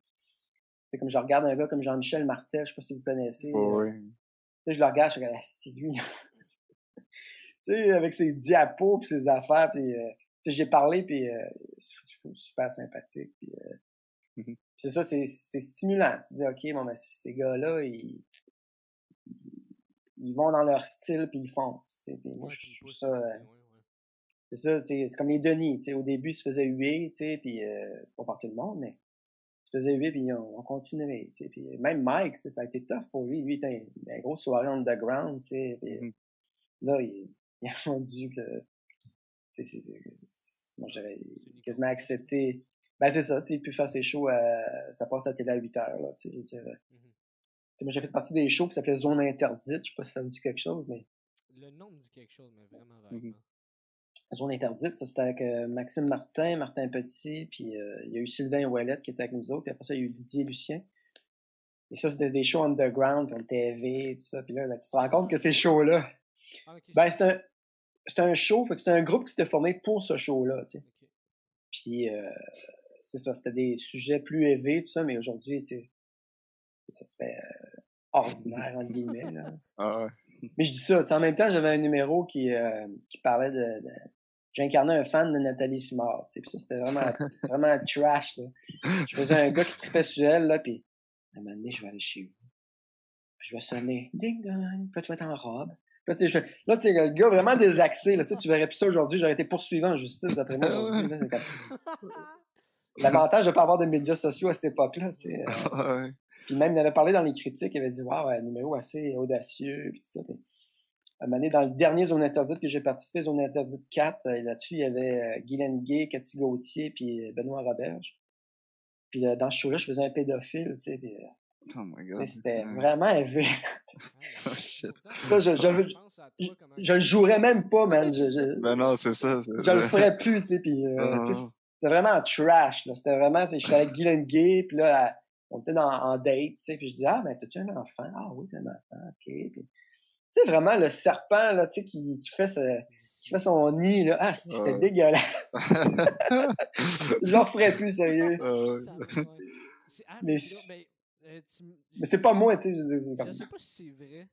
C'est comme je regarde un gars comme Jean-Michel Martel, je sais pas si vous connaissez. Oh, oui. Tu sais, je le regarde, je regarde, ah, lui. tu sais, avec ses diapos puis ses affaires, puis euh, tu sais, j'ai parlé, puis euh, c'est super sympathique, puis mmh c'est ça, c'est stimulant. Tu dis, OK, bon, ben, ces gars-là, ils, ils vont dans leur style puis ils font. Moi, je trouve ça. c'est ça, c'est c'est comme les Denis, tu sais, au début, ils se faisaient huer, tu sais, puis euh, pas par tout le monde, mais ils se faisaient huer, puis on, on continuait, tu sais, puis même Mike, ça a été tough pour lui, lui, il était une, une grosse soirée underground, tu sais, puis Mhm. là, il, il a rendu que, moi, j'aurais quasiment accepté, ben c'est ça, tu sais, puis faire ses shows, à, ça passe à la télé à 8 heures, là, tu sais, je veux dire, euh, Mhm. tu sais, moi, j'ai fait partie des shows qui s'appelaient Zone Interdite, je sais pas si ça vous dit quelque chose, mais Le nom me dit quelque chose, mais vraiment vaguement. Zone interdite, ça c'était avec euh, Maxime Martin, Martin Petit, puis euh, il y a eu Sylvain Ouellet qui était avec nous autres, puis après ça, il y a eu Didier Lucien. Et ça, c'était des shows underground, on TV, tout ça. Puis là, là, tu te rends compte que ces shows-là, Ah, ben c'est un, c'est un show, fait que c'est un groupe qui s'était formé pour ce show-là, tu sais. ok. Puis euh, c'est ça, c'était des sujets plus élevés, tout ça, mais aujourd'hui, tu sais, ça serait euh, ordinaire, entre guillemets, là. Ah ouais. Mais je dis ça, tu sais, en même temps, j'avais un numéro qui, euh, qui parlait de, de- J'incarnais un fan de Nathalie Simard, tu sais, puis ça, c'était vraiment, vraiment trash, là. Je faisais un gars qui tripait sur elle, là, puis à un moment donné, je vais aller chez vous. Puis je vais sonner, ding dong, puis tu vas être en robe. Là, tu sais, le gars vraiment désaxé, là, ça, tu verrais plus ça aujourd'hui, j'aurais été poursuivi en justice, d'après moi, là, comme- L'avantage de pas avoir de médias sociaux à cette époque-là, tu sais. euh, ouais. puis même, il avait parlé dans les critiques, il avait dit, waouh, un numéro assez audacieux, puis ça. Puis, à un moment donné, dans le dernier Zone Interdite que j'ai participé, Zone Interdite 4, euh, là-dessus, il y avait euh, Guylaine Gay, Cathy Gauthier, puis Benoît Roberge. Puis dans ce show-là, je faisais un pédophile, tu sais, puis, Oh my god. c'était Ouais. vraiment élevé. Oh, shit. Ça, je- je- je le jouerais même pas, man. Je, Ben non, c'est ça. je le ferais plus, tu sais, puis euh, Ah. tu sais, c'était vraiment trash, là. C'était vraiment, j'étais avec Guylaine Gay, puis là, on était dans, en date, tu sais, puis je dis, ah, ben, t'as-tu un enfant? Ah oui, t'as un enfant, ok. Puis, tu sais, vraiment, le serpent, là, tu sais, qui, qui fait ce- qui fait son nid, là. Ah, c'était dégueulasse. Je le referais plus, sérieux. Mais mais c'est- Mais pas moi, tu sais, je Je sais pas si c'est vrai,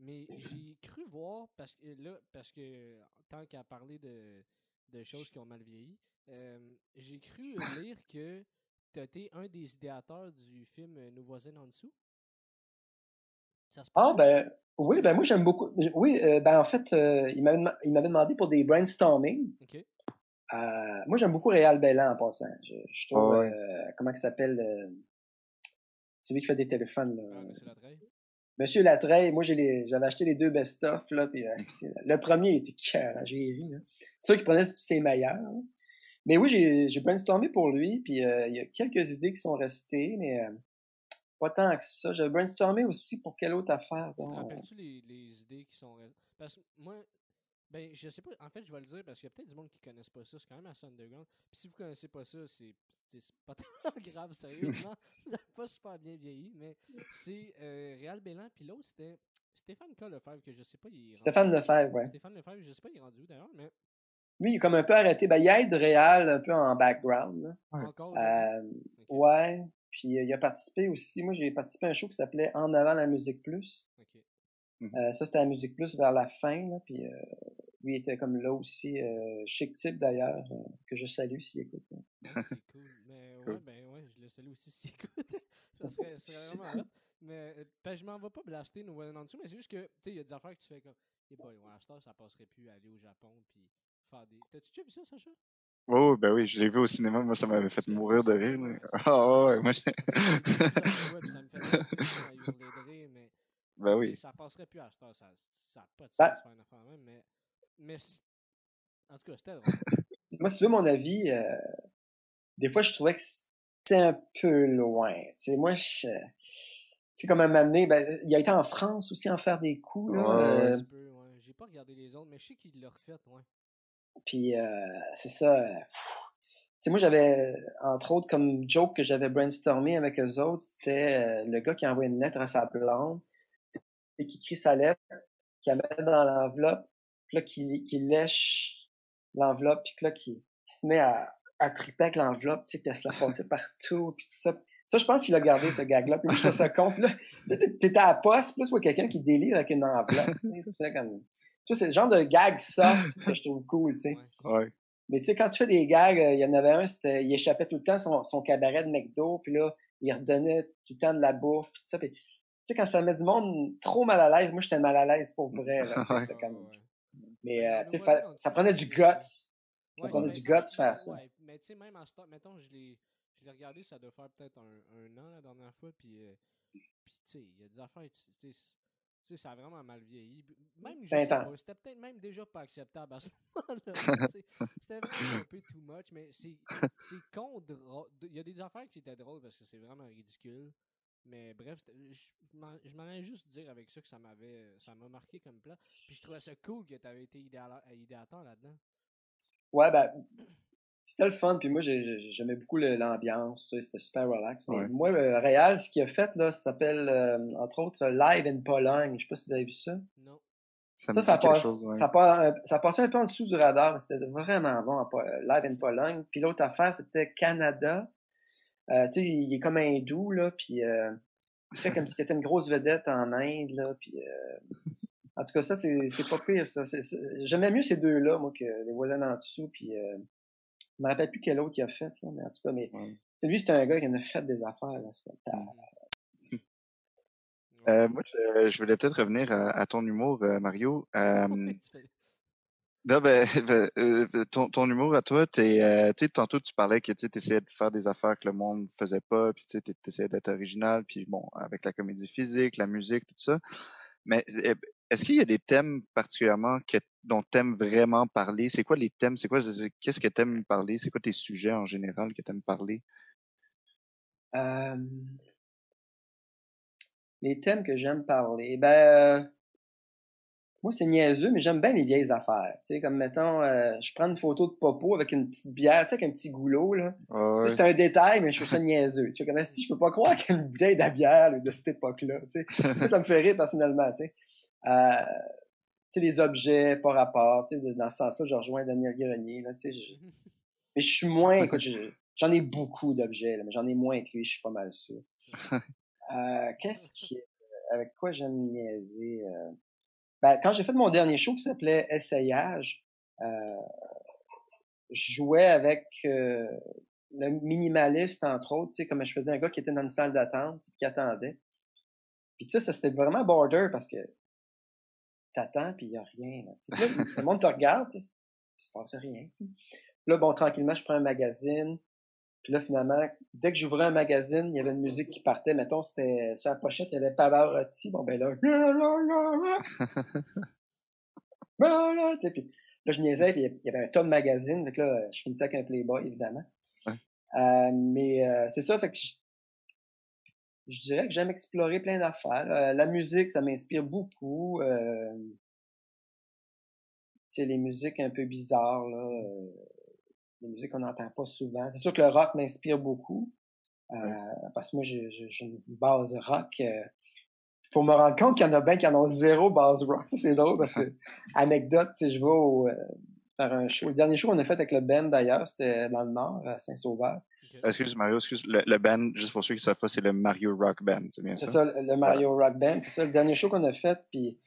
mais j'ai cru voir, parce que là, parce que tant qu'à parler de, de choses qui ont mal vieilli, euh, j'ai cru lire que tu été un des idéateurs du film euh, Nos voisins en dessous. Ça se Ah, ben, oui, ben, moi, j'aime beaucoup. Oui, euh, ben, en fait, euh, il m'avait dem- il m'avait demandé pour des brainstorming. Ok. Euh, moi, j'aime beaucoup Réal Bellan en passant. Je, je trouve, Ah ouais. euh, comment il s'appelle, euh, celui qui fait des téléphones, là. Ah, Monsieur Latreille. Monsieur Latreille, moi, j'ai les, j'avais acheté les deux best-of, là, puis euh, c'est- le premier était cœur, j'ai ri, là. C'est sûr qu'il prenait ses meilleurs. Mais oui, j'ai, brainstormé pour lui, puis euh, il y a quelques idées qui sont restées, mais euh, pas tant que ça. J'ai brainstormé aussi pour quelle autre affaire, Tu te rappelles-tu les, les idées qui sont. rest- Parce que moi, ben, je sais pas. En fait, je vais le dire parce qu'il y a peut-être du monde qui connaissent pas ça. C'est quand même assez underground. Puis si vous connaissez pas ça, c'est pas tant grave, sérieusement. ça pas super bien vieilli, mais c'est euh, Réal Bélan. Puis l'autre, c'était Stéphane K. Lefebvre, que je sais pas. Il est rendu- Stéphane Lefebvre, ouais. Stéphane Lefebvre, je sais pas, il est rendu d'ailleurs, mais Lui, il est comme un peu arrêté. Ben, il aide Réal un peu en background, là. Encore. Euh, ouais. Puis euh, il a participé aussi. Moi, j'ai participé à un show qui s'appelait En avant la musique plus. ok. Euh, ça, c'était la musique plus vers la fin. Là, puis euh, lui était comme là aussi. Euh, chic type d'ailleurs, euh, que je salue s'il écoute. Ouais, c'est cool. Mais Cool. ouais, ben ouais, je le salue aussi s'il écoute. ça serait, ça serait vraiment hot. Mais euh, ben, je m'en vais pas blaster nos en dessous, mais c'est juste que, tu sais, il y a des affaires que tu fais comme, eh boy, ouais, ça passerait plus à aller au Japon puis faire des. T'as-tu déjà vu ça, Sacha? Oh, ben oui, je l'ai vu au cinéma. Moi, ça m'avait fait mourir de rire. Ah ouais, moi, puis ça me fait hurler de rire, mais Ben oui. ça passerait plus à cette heure, ça n'a pas de sens Ben- de faire une affaire même, mais, mais en tout cas, c'était drôle. Moi, si tu veux mon avis, euh, des fois, je trouvais que c'était un peu loin. Tu sais, moi, je. Tu sais, comme un moment donné, ben, il a été en France aussi en faire des coups. Là, Ouais, euh, Un petit peu, ouais. J'ai pas regardé les autres, mais je sais qu'il l'a refait, ouais. Puis euh, c'est ça. euh, sais, moi, j'avais, entre autres, comme joke que j'avais brainstormé avec eux autres, c'était euh, le gars qui envoie une lettre à sa blonde et qui écrit sa lettre, qui la met dans l'enveloppe, puis là, qui, qui lèche l'enveloppe, puis là, qui, qui se met à, à triper avec l'enveloppe, tu sais, puis se la passer partout, puis tout ça. Ça, je pense qu'il a gardé ce gag-là, puis moi, je fais ça compte, là. T'es- T'étais à la poste, là, tu vois quelqu'un qui délire avec une enveloppe, tu sais, tu fais comme... Tu vois, c'est le genre de gag soft que je trouve cool, tu sais. Ouais. Mais tu sais, quand tu fais des gags, euh, il y en avait un, c'était, il échappait tout le temps son, son cabaret de McDo, puis là, il redonnait tout le temps de la bouffe, puis tout ça. Puis sais, quand ça met du monde trop mal à l'aise, moi, j'étais mal à l'aise pour vrai. Là, tu sais, Ouais. c'était comme... Ouais, ouais. Mais, Mais euh, tu sais, ça prenait du guts. Ouais, prenait ben, du ça- guts faire ça. ouais, Mais tu sais, même en start, mettons, je l'ai je l'ai regardé, ça doit faire peut-être un, un an la dernière fois, puis, euh, puis tu sais, il y a des affaires, tu sais, tu sais, ça a vraiment mal vieilli. Même, c'était peut-être même déjà pas acceptable à ce moment-là. C'était vraiment un peu too much, mais c'est c'est con. drôle. Il y a des affaires qui étaient drôles parce que c'est vraiment ridicule. Mais bref, je m'en allais juste dire avec ça que ça m'avait ça m'a marqué comme plan. Puis je trouvais ça cool que tu avais été idéateur là-dedans. Ouais, ben, c'était le fun. Puis moi, j'ai- j'ai- j'aimais beaucoup l'ambiance. tu sais, C'était super relax. Mais Ouais. moi, le Réal, ce qu'il a fait, là, ça s'appelle, euh, entre autres, Live in Pologne. Je sais pas si vous avez vu ça. Non. Ça Ça, ça, quelque passe, chose, ouais. ça, passe, ça passait un peu en dessous du radar, mais c'était vraiment bon. Live in Pologne. Puis l'autre affaire, c'était Canada. Euh, tu sais, il est comme hindou, là, puis euh, il fait comme si c'était une grosse vedette en Inde, là, puis... euh, en tout cas, ça, c'est c'est pas pire, ça. J'aimais mieux ces deux-là, moi, que les voisins en dessous, puis... Euh, je me rappelle plus quel autre il a fait, là, mais en tout cas, mais... Ouais. Lui, c'était un gars qui en a fait des affaires, là. Ouais. Euh, moi, je, je voulais peut-être revenir à, à ton humour, euh, Mario. Euh, non, ben, ben, euh, ton, ton humour à toi, t'es, euh, tu sais, tantôt tu parlais que tu essayais de faire des affaires que le monde faisait pas, puis tu essayais d'être original, puis bon, avec la comédie physique, la musique, tout ça. Mais euh, est-ce qu'il y a des thèmes particulièrement que, dont t'aimes vraiment parler? C'est quoi les thèmes? C'est quoi, qu'est-ce que t'aimes parler? C'est quoi tes sujets en général que t'aimes parler? Euh, les thèmes que j'aime parler, ben, euh, moi c'est niaiseux, mais j'aime bien les vieilles affaires. Tu sais, comme mettons, euh, je prends une photo de Popo avec une petite bière, tu sais, avec un petit goulot, là. Ah ouais. C'est un détail, mais je trouve ça niaiseux. Tu sais, si je peux pas croire qu'il y a une bouteille de bière là, de cette époque-là. Tu sais. Ça, ça me fait rire personnellement, tu sais. Euh, les objets par rapport, tu sais, de- dans ce sens-là, je rejoins Daniel Grenier, là, tu sais. je- Mais je suis moins, écoute, j'en ai beaucoup d'objets, mais j'en ai moins que lui, je suis pas mal sûr. Euh, Qu'est-ce qui, avec quoi j'aime niaiser? euh? Ben, quand j'ai fait mon dernier show qui s'appelait Essayage, euh, je jouais avec euh, le minimaliste, entre autres, tu sais, comme je faisais un gars qui était dans une salle d'attente, qui attendait. Puis tu sais, ça c'était vraiment border parce que t'attends puis il y a rien. Là, là, le monde te regarde, il se passe rien. là, bon, tranquillement, je prends un magazine. Puis là, finalement, dès que j'ouvrais un magazine, il y avait une musique qui partait. Mettons, c'était sur la pochette, il y avait Pavarotti. Bon, ben là, sais, puis là, je niaisais, puis il y avait un tas de magazines. Fait que là, je finissais avec un Playboy, évidemment. Ouais. Euh, mais euh, c'est ça, fait que je, je dirais que j'aime explorer plein d'affaires. Euh, la musique, ça m'inspire beaucoup. Euh, les musiques un peu bizarres, là. euh, des musiques qu'on n'entend pas souvent. C'est sûr que le rock m'inspire beaucoup. Euh, Parce que moi, j'ai une base rock. Pour me rendre compte qu'il y en a bien qui en ont zéro base rock. Ça, c'est drôle parce que, anecdote, sais, je vais au, faire un show. Le dernier show qu'on a fait avec le band d'ailleurs, c'était dans le Nord, à Saint-Sauveur. Excuse Mario, excuse. Le, le band, juste pour ceux qui ne savent pas, c'est le Mario Rock Band, c'est bien C'est ça? ça, le Mario Rock Band. C'est ça, le dernier show qu'on a fait, puis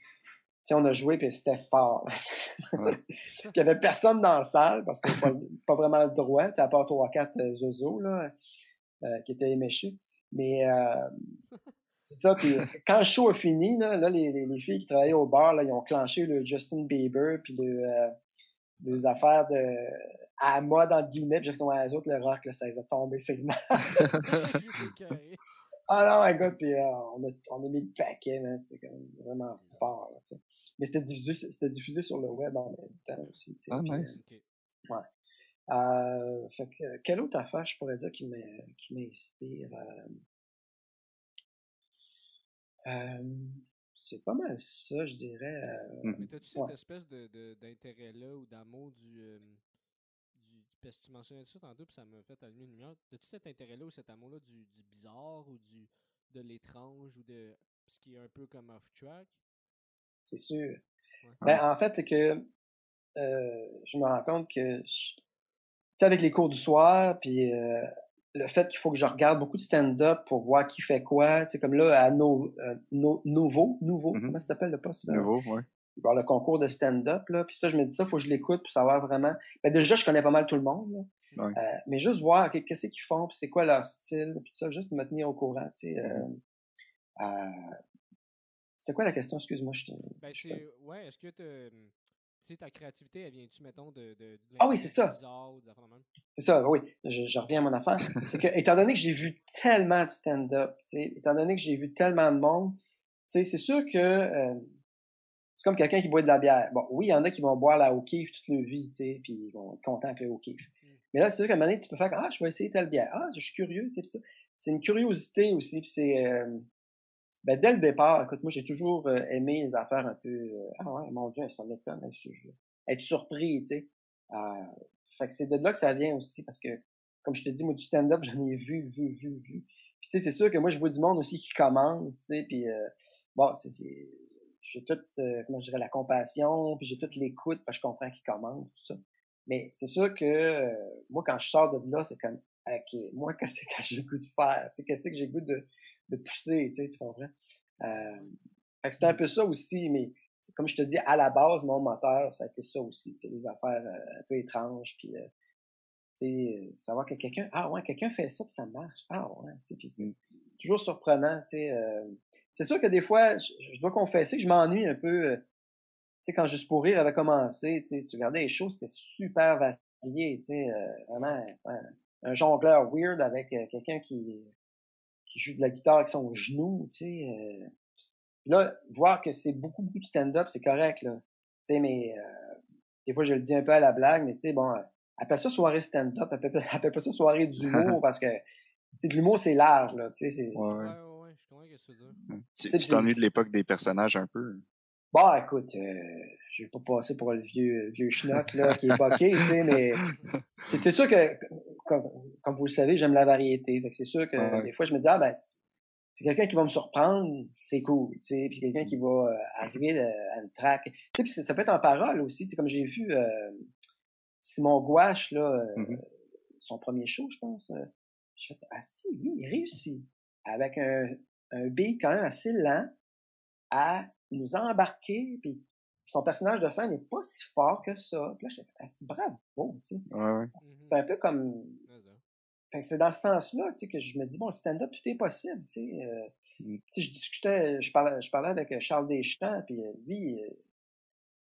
on a joué, puis c'était fort. Ouais. puis il y avait personne dans la salle, parce qu'on n'a pas, pas vraiment le droit, à part trois ou quatre euh, Zozo, là, euh, qui étaient éméchés. Mais euh, c'est ça, puis quand le show a fini, là, là les, les, les filles qui travaillaient au bar, là, ils ont clenché le Justin Bieber, puis le, euh, les affaires de à la mode, entre guillemets, puis justement, les autres, le rock, là, ça les a tombés carré. Ah non, écoute, puis euh, on, a, on a mis le paquet, man, c'était quand même vraiment fort, là, tu sais. Mais c'était diffusé, c'était diffusé sur le web en même temps aussi, tu sais. Ah, nice. Ok. euh, euh, fait que, quelle autre affaire je pourrais dire qui m'inspire? Euh, euh, c'est pas mal ça, je dirais. euh, Mhm. Mais t'as-tu cette espèce de, de- d'intérêt-là ou d'amour du, euh, du. Parce que tu mentionnais ça tantôt, puis ça m'a fait allumer une lumière. T'as-tu cet intérêt-là ou cet amour-là du, du bizarre ou du de l'étrange ou de ce qui est un peu comme off-track? c'est sûr. Ouais. Ben, en fait, c'est que euh, je me rends compte que, je- tu sais, avec les cours du soir, puis euh, le fait qu'il faut que je regarde beaucoup de stand-up pour voir qui fait quoi, tu sais, comme là, à No- euh, No- Nouveau, Nouveau, Mhm. comment ça s'appelle le poste? là? Nouveau, ouais. Il va y avoir le concours de stand-up, là, puis ça, je me dis ça, faut que je l'écoute pour savoir vraiment. Ben, déjà, je connais pas mal tout le monde, là. Ouais. Euh, mais juste voir qu'est-ce qu'ils font, puis c'est quoi leur style, puis ça, juste me tenir au courant, tu sais. euh, euh, C'était quoi la question? Excuse-moi, je Ben, c'est, ouais, est-ce que tu sais, ta créativité, elle vient-tu, mettons, de, de, de Ah oui, c'est ça. C'est ça, oui. Je, je, reviens à mon affaire. c'est que, étant donné que j'ai vu tellement de stand-up, étant donné que j'ai vu tellement de monde, c'est sûr que euh, c'est comme quelqu'un qui boit de la bière. Bon, oui, il y en a qui vont boire la O'Keeffe toute leur vie, tu sais, puis ils vont être contents avec le O'Keeffe. Mm. Mais là, c'est sûr qu'à un moment donné, tu peux faire Ah, je vais essayer telle bière. Ah, je suis curieux, tu sais, C'est une curiosité aussi, puis c'est. Euh, ben, dès le départ, écoute, moi, j'ai toujours euh, aimé les affaires un peu. Euh, ah ouais, mon Dieu, ça m'étonne, être surpris, tu sais. fait que c'est de là que ça vient aussi, parce que, comme je te dis, moi, du stand-up, j'en ai vu, vu, vu, vu. Puis, tu sais, c'est sûr que moi, je vois du monde aussi qui commence, tu sais, puis, bon, c'est j'ai toute, euh, comment je dirais, la compassion, puis j'ai toute l'écoute, parce que je comprends qu'ils commandent, tout ça. Mais c'est sûr que euh, moi, quand je sors de là, c'est comme, OK, moi, qu'est-ce que j'ai goût de faire? Tu sais, qu'est-ce que j'ai goût de, de pousser, tu sais, tu comprends? Euh, fait que c'est un peu ça aussi, mais comme je te dis, à la base, mon moteur, ça a été ça aussi, tu sais, des affaires un peu étranges, puis, tu sais, savoir que quelqu'un, ah ouais, quelqu'un fait ça, puis ça marche. Ah ouais, tu sais, puis c'est mm. toujours surprenant, tu sais, c'est sûr que des fois, je, dois confesser que je m'ennuie un peu. Euh, tu sais, quand Juste pour rire avait commencé, tu regardais les choses, c'était super varié, tu sais, euh, vraiment un jongleur weird avec euh, quelqu'un qui, qui joue de la guitare avec son genou, tu sais. là, voir que c'est beaucoup, beaucoup de stand-up, c'est correct, là. Tu sais, mais des fois, je le dis un peu à la blague, mais tu sais, bon, appelle ça soirée stand-up, appelle, appelle pas ça soirée d'humour, parce que, tu sais, l'humour, c'est large, là, tu sais, c'est... Tu t'ennuies de l'époque des personnages un peu? Bah, écoute, euh, je vais pas passer pour le vieux, vieux schnock, là, qui est boqué, tu sais, mais c'est sûr que, comme, comme, vous le savez, j'aime la variété. Fait que c'est sûr que des fois, je me dis, ah, ben, c'est quelqu'un qui va me surprendre, c'est cool, tu sais, puis quelqu'un qui va euh, arriver euh, à une track. Tu sais, ça peut être en parole aussi, tu sais, comme j'ai vu euh, Simon Gouache, là, mm-hmm. son premier show, je pense. je fais, ah si, oui, il réussit. Avec un, un beat quand même assez lent à nous embarquer, puis son personnage de scène n'est pas si fort que ça. Puis là, je ah, c'est bravo, tu sais. Mm-hmm. C'est un peu comme... c'est dans ce sens-là, tu sais, que je me dis, bon, le stand-up, tout est possible, tu sais. Euh, mm. tu sais, je discutais, je parlais, je parlais avec Charles Deschamps, puis euh, lui, euh,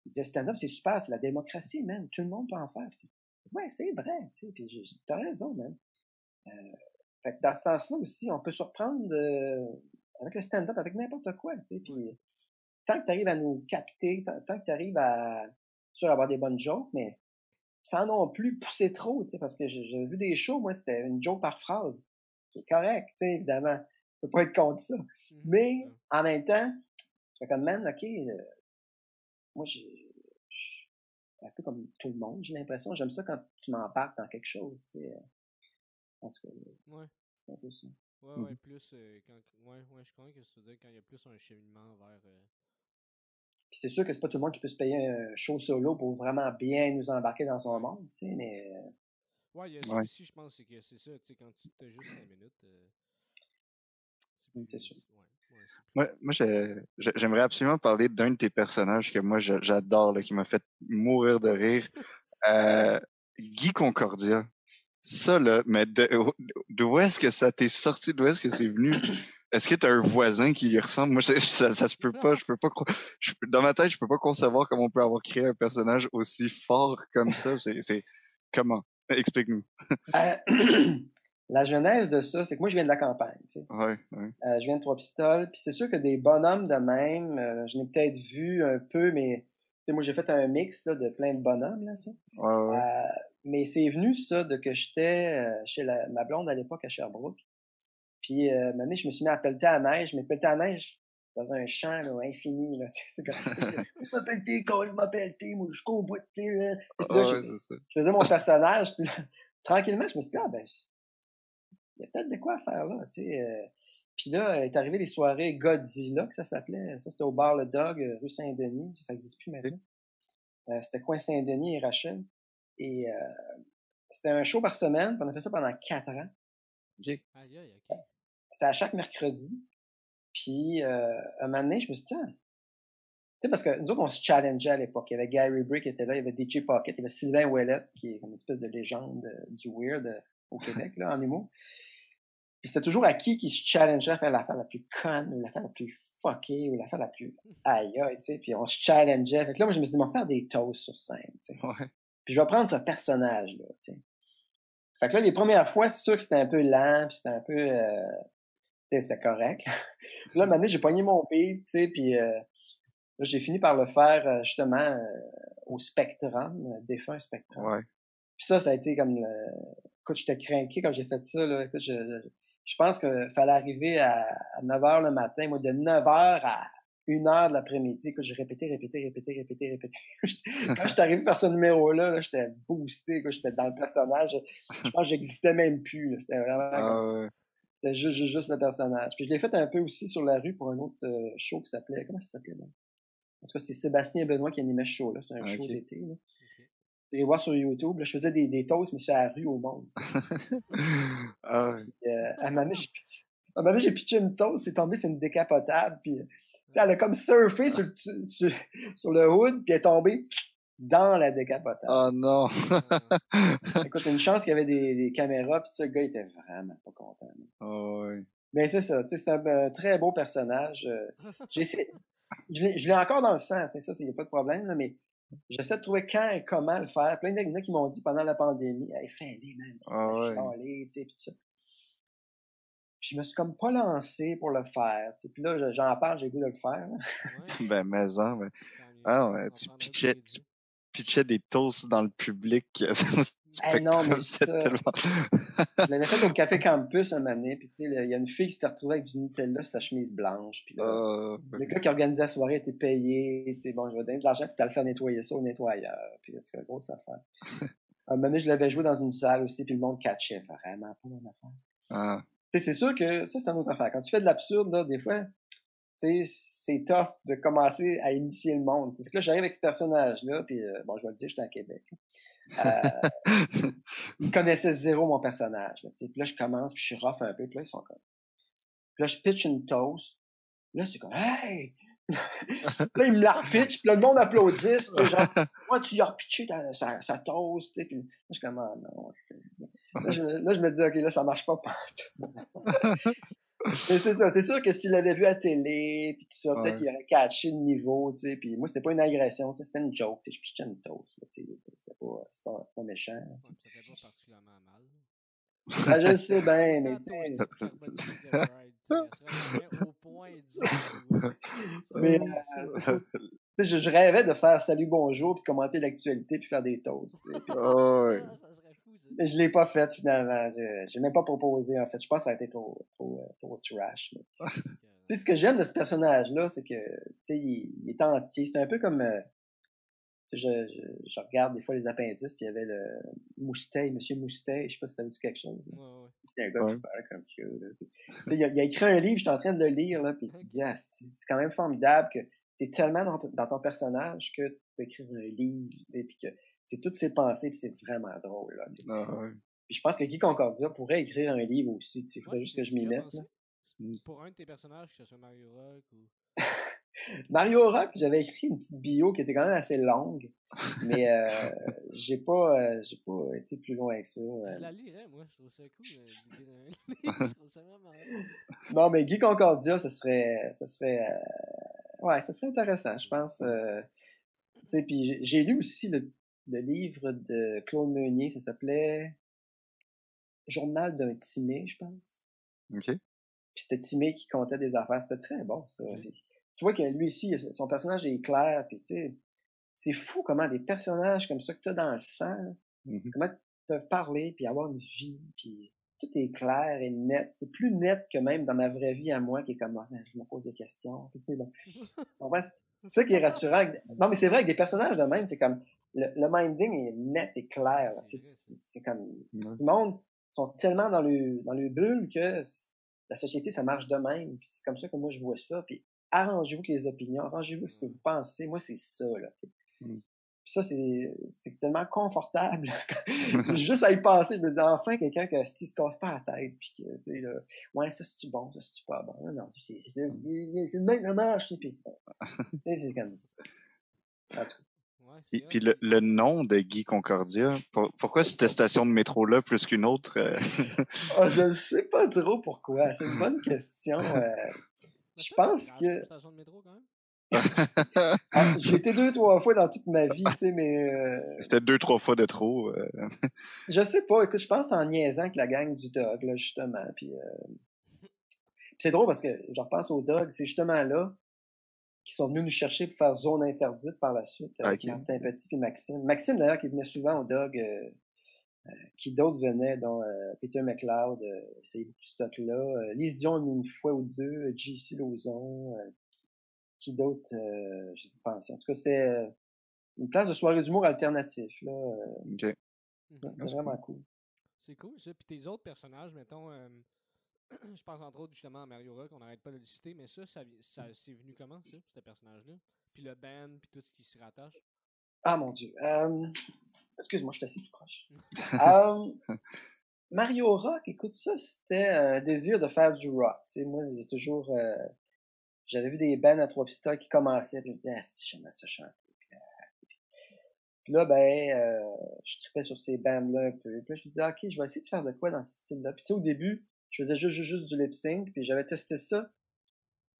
il disait, stand-up, c'est super, c'est la démocratie, même. Tout le monde peut en faire. ouais, c'est vrai, tu sais. Puis j'ai dit, t'as raison, même. Fait que dans ce sens-là aussi, on peut surprendre euh, avec le stand-up, avec n'importe quoi. Tu puis, tant que tu arrives à nous capter, tant, que tu arrives à sûr avoir des bonnes jokes, mais sans non plus pousser trop, tu sais, parce que j'ai vu des shows, moi, c'était une joke par phrase, qui est correct, tu sais, évidemment. Je peux pas être contre ça. Mm-hmm. Mais en même temps, je fais comme, man, OK, euh, moi, j'ai un peu comme tout le monde, j'ai l'impression. J'aime ça quand tu m'embarques dans quelque chose, tu sais. En tout cas, ouais. c'est un peu ça. Ouais, ouais, mmh. plus euh, quand. Ouais, ouais, je crois que c'est dire quand il y a plus un cheminement vers. Euh... Puis c'est sûr que c'est pas tout le monde qui peut se payer un show solo pour vraiment bien nous embarquer dans son monde, tu sais, mais. Euh... Ouais, il y a ça aussi, je pense, c'est que c'est ça, tu sais, quand tu as juste 5 minutes. Euh, c'est sûr. Ouais, moi, j'aimerais absolument parler d'un de tes personnages que moi j'adore, qui m'a fait mourir de rire. Euh, Guy Concordia. Ça, là, mais d'où est-ce que ça t'est sorti? D'où est-ce que c'est venu? Est-ce que t'as un voisin qui lui ressemble? Moi, ça, ça, se peut pas. Je peux pas. dans ma tête, je peux pas concevoir comment on peut avoir créé un personnage aussi fort comme ça. C'est comment? Explique-nous. Euh, la genèse de ça, c'est que moi, je viens de la campagne. Tu sais. ouais, ouais. Euh, je viens de Trois-Pistoles. Puis c'est sûr que des bonhommes de même, euh, je n'ai peut-être vu un peu, mais moi, j'ai fait un mix là, de plein de bonhommes. Là, tu sais. ouais. Mais c'est venu ça de que j'étais chez la, ma blonde à l'époque à Sherbrooke. Puis euh, maintenant, je me suis mis à pelleter à neige, mais pelleter à neige dans un champ là, infini. Là, c'est comme, je m'appelle T, je m'appelle T, moi je cours au bout de T. Là. je, faisais mon personnage, puis tranquillement, je me suis dit, ah ben, il y a peut-être de quoi faire là, tu sais. Euh. Puis là, est arrivé les soirées Godzilla, que ça s'appelait. Ça, c'était au bar Le Dog, rue Saint-Denis. Ça n'existe plus maintenant. c'était coin Saint-Denis et Rachel. Et euh, c'était un show par semaine, on a fait ça pendant quatre ans. Okay. C'était à chaque mercredi. Puis, euh, un moment donné, je me suis dit, tu sais, parce que nous autres, on se challengeait à l'époque. Il y avait Gary Brick qui était là, il y avait DJ Pocket, il y avait Sylvain Ouellet, qui est une espèce de légende euh, du weird euh, au Québec, là, en humour. Puis c'était toujours à qui qui se challengeait à faire l'affaire la plus conne ou l'affaire la plus fuckée ou l'affaire la plus aïe aïe, tu sais. Puis on se challengeait. Fait que là, moi, je me suis dit, on va faire des toasts sur scène, tu sais. Ouais. Puis je vais prendre ce personnage-là, tu sais. Fait que là, les premières fois, c'est sûr que c'était un peu lent, puis c'était un peu... Euh, c'était correct. puis là, maintenant, j'ai pogné mon beat, tu sais, puis... Euh, là, j'ai fini par le faire, euh, justement, euh, au Spectrum, défunt Spectrum. Ouais. Puis ça, ça a été comme... Le... Écoute, j'étais craqué quand j'ai fait ça, là. Écoute, je, je, je pense qu'il fallait arriver à, à 9 h le matin. Moi, de 9 h à 1 h de l'après-midi, écoute, j'ai répété, répété, répété, répété, répété. quand j'étais arrivé par ce numéro-là, là, j'étais boosté, j'étais dans le personnage. Je pense que j'existais même plus. C'était vraiment comme- Ah ouais. C'était juste, juste, juste le personnage. Puis je l'ai fait un peu aussi sur la rue pour un autre euh, show qui s'appelait. Comment ça s'appelait là? En tout cas, c'est Sébastien Benoît qui animait ce show-là. C'était un Ok. show d'été. Là. Ok. Vous allez voir sur YouTube. Là, je faisais des, des toasts, mais sur la rue au monde. ah. Puis, euh, à un moment donné, j'ai pitché- une toast, c'est tombé sur une décapotable. Puis, tu elle a comme surfé sur, sur le hood, puis elle est tombée dans la décapotable. Oh non. Écoute, une chance qu'il y avait des, des caméras, puis ça, le gars il était vraiment pas content. Oh, ouais. Mais c'est ça, tu sais, c'est un, un très beau personnage. euh, J'ai essayé, je l'ai encore dans le sang, tu sais, ça, il n'y a pas de problème, là, mais j'essaie de trouver quand et comment le faire. Plein de gens qui m'ont dit pendant la pandémie, hey, fais-les, man. Ah ouais. chialer, tu sais, puis tout ça. Puis je me suis comme pas lancé pour le faire. tu sais. Puis là, je- j'en parle, j'ai goût de le faire. Ouais, Ben, mais en, ben, ah ouais, tu pitchais, tu deux. pitchais des toasts dans le public. Eh non, mais C'était ça- tellement... Je l'avais fait au Café Campus un moment donné, puis tu sais, il y a une fille qui s'était retrouvée avec du Nutella sur sa chemise blanche. Puis là, Ah, le gars qui organisait la soirée était payé. Tu sais, bon, je vais donner de l'argent, puis t'as le faire nettoyer ça au nettoyeur. Puis là, tu fais grosse affaire. Un moment donné, je l'avais joué dans une salle aussi, puis le monde catchait vraiment pas mon affaire. ah, c'est sûr que ça, c'est une autre affaire. Quand tu fais de l'absurde, des fois, c'est tough de commencer à initier le monde. là, j'arrive avec ce personnage-là, puis euh, bon, je vais le dire, j'étais à Québec. Euh, ils connaissaient zéro mon personnage. Là, là, je commence, puis je suis un peu, puis là, ils sont comme... Puis là, je pitch une toast. Là, c'est comme « Hey! » Là, ils me la repitchent, puis là, le monde applaudit. Genre, moi, tu y as repitché ta, sa, toast, là, je suis comme « Ah non. c'est- » Là je, là, je me dis « Ok, là, ça marche pas partout. » Mais c'est ça, c'est sûr que s'il l'avait vu à télé, puis tout ça, peut-être qu'il aurait catché le niveau, tu sais, puis moi, c'était pas une agression, c'était une joke, tu sais, je pitchais une toast, tu sais, c'était pas, pas, pas méchant, ça fait pas particulièrement mal. Ben, je le sais bien, mais tu sais, mais, euh, je, je rêvais de faire salut, bonjour, puis commenter l'actualité, puis faire des toasts, tu sais, puis- Ah ouais. Je l'ai pas fait, finalement, je, j'ai même pas proposé, en fait, je pense que ça a été trop, trop, euh, trop trash, mais- Tu sais, ce que j'aime de ce personnage-là, c'est que, tu sais, il, il est entier. C'est un peu comme, euh, tu sais, je, je, je regarde des fois les appendices, puis il y avait le Mousteil, Monsieur Mousteil, je sais pas si ça vous dit quelque chose. Ouais, ouais. C'est un gars Ouais. qui parle comme ça. il, a, il a écrit un livre, je suis en train de le lire, là, puis tu te dis, ah, c'est quand même formidable que tu es tellement dans, ton- dans ton personnage que tu peux écrire un livre, tu sais, puis que c'est toutes ses pensées, puis c'est vraiment drôle, là. Ah ouais. Puis je pense que Guy Concordia pourrait écrire un livre aussi, il faudrait Ouais, juste que je m'y mette, là. pensé. Pour un de tes personnages, que ce soit Mario Rock ou. Mario Rock, j'avais écrit une petite bio qui était quand même assez longue, mais euh, j'ai pas, euh, j'ai pas été plus loin que ça. euh. Je la lirais, moi, je trouve ça cool. euh, je trouve ça vraiment. Non, mais Guy Concordia, ça serait, ça serait, euh, ouais, ça serait intéressant, je pense. euh, tu sais, puis j'ai- j'ai lu aussi le, le livre de Claude Meunier, ça s'appelait Journal d'un timé, je pense. OK. Puis c'était Timé qui comptait des affaires. C'était très bon, ça. Tu vois que lui ici, son personnage est clair. Puis tu sais, c'est fou comment des personnages comme ça que tu as dans le sang, là, Mhm. comment ils peuvent parler, puis avoir une vie, puis tout est clair et net. C'est plus net que même dans ma vraie vie à moi, qui est comme, Ah, je me pose des questions. Puis, tu sais, comprends? C'est ça qui est rassurant. Non, mais c'est vrai que des personnages de même, c'est comme, le, le minding est net et clair. C'est comme, Ouais. du monde sont tellement dans le, dans le bulle que la société, ça marche de même. Puis c'est comme ça que moi, je vois ça. Puis arrangez-vous avec les opinions, arrangez-vous avec ce que vous pensez. Moi, c'est ça, là. tu sais. Mm. Puis ça, c'est, c'est tellement confortable. Juste à y penser, je me dis, enfin, quelqu'un qui se casse pas la tête. Puis que, tu sais, là, ouais, ça, c'est-tu bon, ça, c'est-tu pas bon? Non, c'est, c'est le même, marche. Puis, tu sais, c'est comme, en tout cas. Et puis le, le nom de Guy Concordia, pour- pourquoi cette station de métro-là plus qu'une autre? euh? Ah, je ne sais pas trop pourquoi. C'est une bonne question. euh. Je pense que. une station de métro, quand même. Ah, J'ai été deux, trois fois dans toute ma vie, tu sais, mais euh, C'était deux, trois fois de trop. euh. je sais pas. Écoute, je pense que c'est en niaisant avec la gang du Dog, là, justement. Puis, euh, puis c'est drôle parce que je repense au Dog, c'est justement là qu'ils sont venus nous chercher pour faire zone interdite par la suite avec Ok. Martin Petit et Maxime. Maxime, d'ailleurs, qui venait souvent au Dog, euh, euh, qui d'autres venaient, dont euh, Peter McLeod, euh, c'est ce stock-là. Euh, Lise Dion une fois ou deux, euh, JC Lauzon, euh, qui d'autres, euh, je pense. En tout cas, c'était euh, une place de soirée d'humour alternatif. Là, euh, OK. Mhm. c'était c'est vraiment cool. C'est cool, ça. Puis tes autres personnages, mettons, euh, je pense entre autres justement à Mario Rock, on n'arrête pas de le citer, mais ça, ça, ça c'est venu comment, ça, ce personnage-là? Puis le band, puis tout ce qui s'y rattache? Ah mon dieu. Euh, excuse-moi, je suis assez tout croche. Euh, Mario Rock, écoute ça, c'était un désir de faire du rock. Moi, j'ai toujours. euh, J'avais vu des bands à trois pistoles qui commençaient, puis je me disais, ah, si, j'aimais ça chanter. Puis, euh, Puis là, ben, euh, je tripais sur ces bands-là un peu. Puis là, je me disais, ok, je vais essayer de faire de quoi dans ce style-là. Puis tu sais, au début, je faisais juste, juste, juste du lip sync, puis j'avais testé ça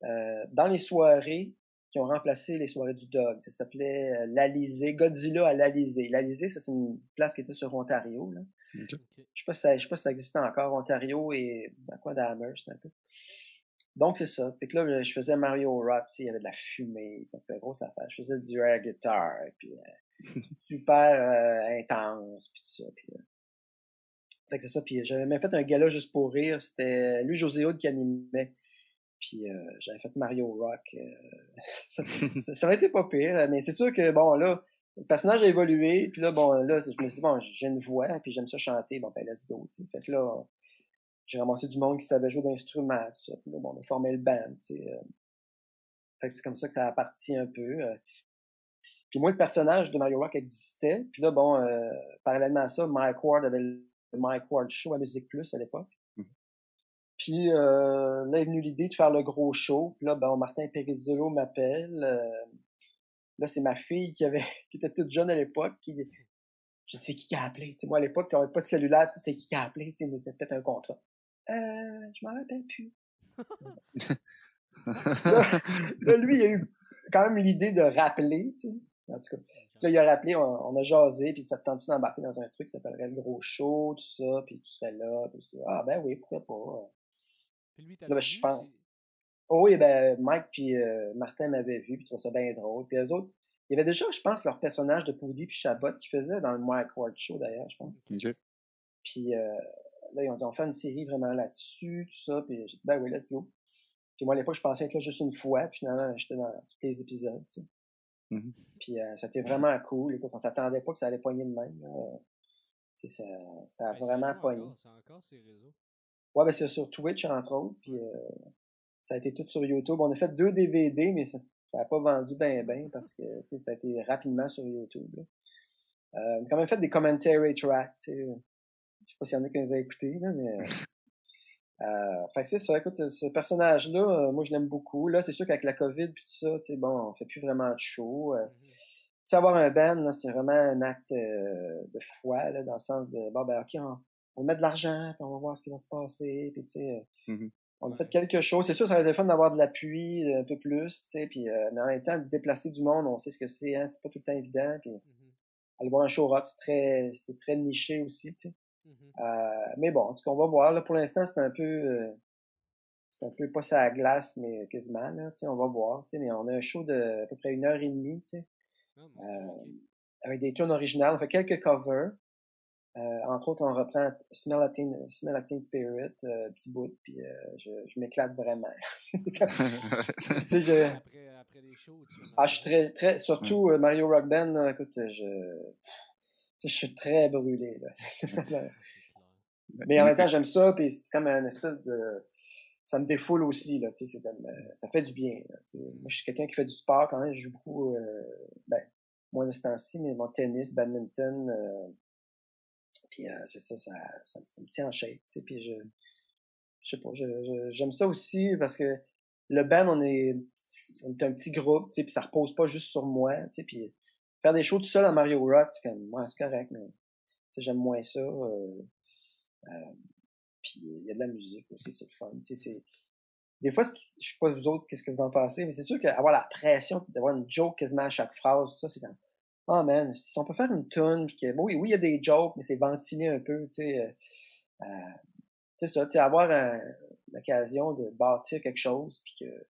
euh, dans les soirées qui ont remplacé les soirées du Dog. Ça s'appelait euh, l'Alizé, Godzilla à l'Alizé. L'Alizé, ça c'est une place qui était sur Ontario. Là. Je sais pas si ça, je sais pas si ça existait encore, Ontario et ben, quoi d'Amherst un peu. Donc c'est ça. Que là, je faisais Mario Rock, il y avait de la fumée, parce que grosse affaire. Je faisais du air guitar, puis euh, super euh, intense, puis tout ça. Puis, fait que c'est ça. Puis j'avais même fait un gala juste pour rire. C'était lui, José Hood, qui animait. Puis euh, j'avais fait Mario Rock. euh, ça, ça, aurait été pas pire, mais c'est sûr que bon là, le personnage a évolué. Puis là, bon là, je me suis dit bon, j'ai une voix, puis j'aime ça chanter. Bon ben let's go. Fait que là, j'ai ramassé du monde qui savait jouer d'instruments. Puis là, bon, on a formé le band. euh. Fait que c'est comme ça que ça a parti un peu. Puis moi, le personnage de Mario Rock existait. Puis là, bon, parallèlement à ça, Mike Ward avait le Mike Ward Show à Musique Plus à l'époque. Mhm. Puis euh, là est venue l'idée de faire le gros show. Puis là, ben, Martin Perizzolo m'appelle. euh, là, c'est ma fille qui avait qui était toute jeune à l'époque. Qui, je dis, c'est qui qui a appelé? Moi, à l'époque, on n'avait pas de cellulaire, c'est qui qui a appelé? Tu sais, mais c'était peut-être un contrat. Euh, je m'en rappelle plus. là, là, lui, il a eu quand même l'idée de rappeler, tu sais. En tout cas, là, il a rappelé, on, on a jasé, puis ça te tente d'embarquer dans un truc qui s'appellerait le gros show, tout ça, puis tu serais là, tout ça. Ah ben oui, pourquoi pas. Puis lui, Là, t'avais ben, je vu, pense. Oh oui, ben Mike puis euh, Martin m'avaient vu, puis ils trouvaient ça bien drôle. Puis eux autres, il y avait déjà, je pense, leur personnage de Poudy puis Chabot qui faisait dans le Mike Ward Show d'ailleurs, je pense. Puis euh, là, ils ont dit, on fait une série vraiment là-dessus, tout ça. Puis j'ai dit, ben oui, let's go. Puis moi, à l'époque, je pensais être là juste une fois. Puis finalement, j'étais dans tous les épisodes, tu sais. Mhm. Puis euh, c'était vraiment cool. Écoute, on s'attendait pas que ça allait pogner de même. là. Ça, ça a Ben, ça vraiment pogné. C'est encore ces réseaux. Ouais, ben c'est sur Twitch, entre autres. Puis euh, ça a été tout sur YouTube. On a fait deux DVD, mais ça n'a pas vendu ben ben parce que ça a été rapidement sur YouTube. là. Euh, on a quand même fait des commentary tracks. Je sais pas s'il y en a qui les a écoutés, là, mais. Euh, fait que c'est ça, écoute, ce personnage-là, euh, moi je l'aime beaucoup. Là, c'est sûr qu'avec la COVID puis tout ça, tu sais, bon, on fait plus vraiment de show. Euh, Mhm. tu sais, avoir un band, c'est vraiment un acte euh, de foi, là, dans le sens de, bon, ben, OK, on, on met de l'argent, puis on va voir ce qui va se passer, puis tu sais, euh, Mhm. on a fait quelque chose. C'est sûr, ça aurait été fun d'avoir de l'appui euh, un peu plus, tu sais, puis euh, mais en même temps, de déplacer du monde, on sait ce que c'est, hein, c'est pas tout le temps évident, puis Mhm. aller voir un show rock, c'est très, c'est très niché aussi, tu sais. Mhm. Euh, mais bon, en tout cas, on va voir, là, pour l'instant, c'est un peu, euh, c'est un peu pas ça à glace, mais quasiment, là, on va voir, mais on a un show de à peu près une heure et demie, mon Euh, avec des tunes originales. On fait quelques covers. Entre autres, on reprend Smell a Teen, Smell Spirit, petit bout, puis je, je m'éclate vraiment. Je, Après, après les shows, tu ah, je suis très, très, surtout Mario Rock Band, écoute, je, je suis très brûlé, là. Mais en même temps, j'aime ça, puis c'est comme un espèce de, ça me défoule aussi, là, tu sais, c'est comme, euh, ça fait du bien, là. Moi, je suis quelqu'un qui fait du sport quand même, je joue beaucoup, euh, ben, moins de ce temps-ci, mais mon tennis, badminton, euh, puis euh, c'est ça, ça, ça, ça me tient en shape, tu sais, puis je, je sais pas, j'aime ça aussi parce que le band, on est, on est un petit groupe, tu sais, puis ça repose pas juste sur moi, tu sais, puis faire des shows tout seul à Mario Rock, c'est comme, ouais, c'est correct, mais, j'aime moins ça, euh, euh, puis il y a de la musique aussi, c'est le fun, c'est, des fois, je sais pas vous autres, qu'est-ce que vous en pensez, mais c'est sûr qu'avoir la pression d'avoir une joke quasiment à chaque phrase, tout ça, c'est comme, oh man, si on peut faire une tune, puis que, oui, oui, il y a des jokes, mais c'est ventilé un peu, tu sais, euh, euh c'est ça, tu sais, avoir l'occasion de bâtir quelque chose, puis que,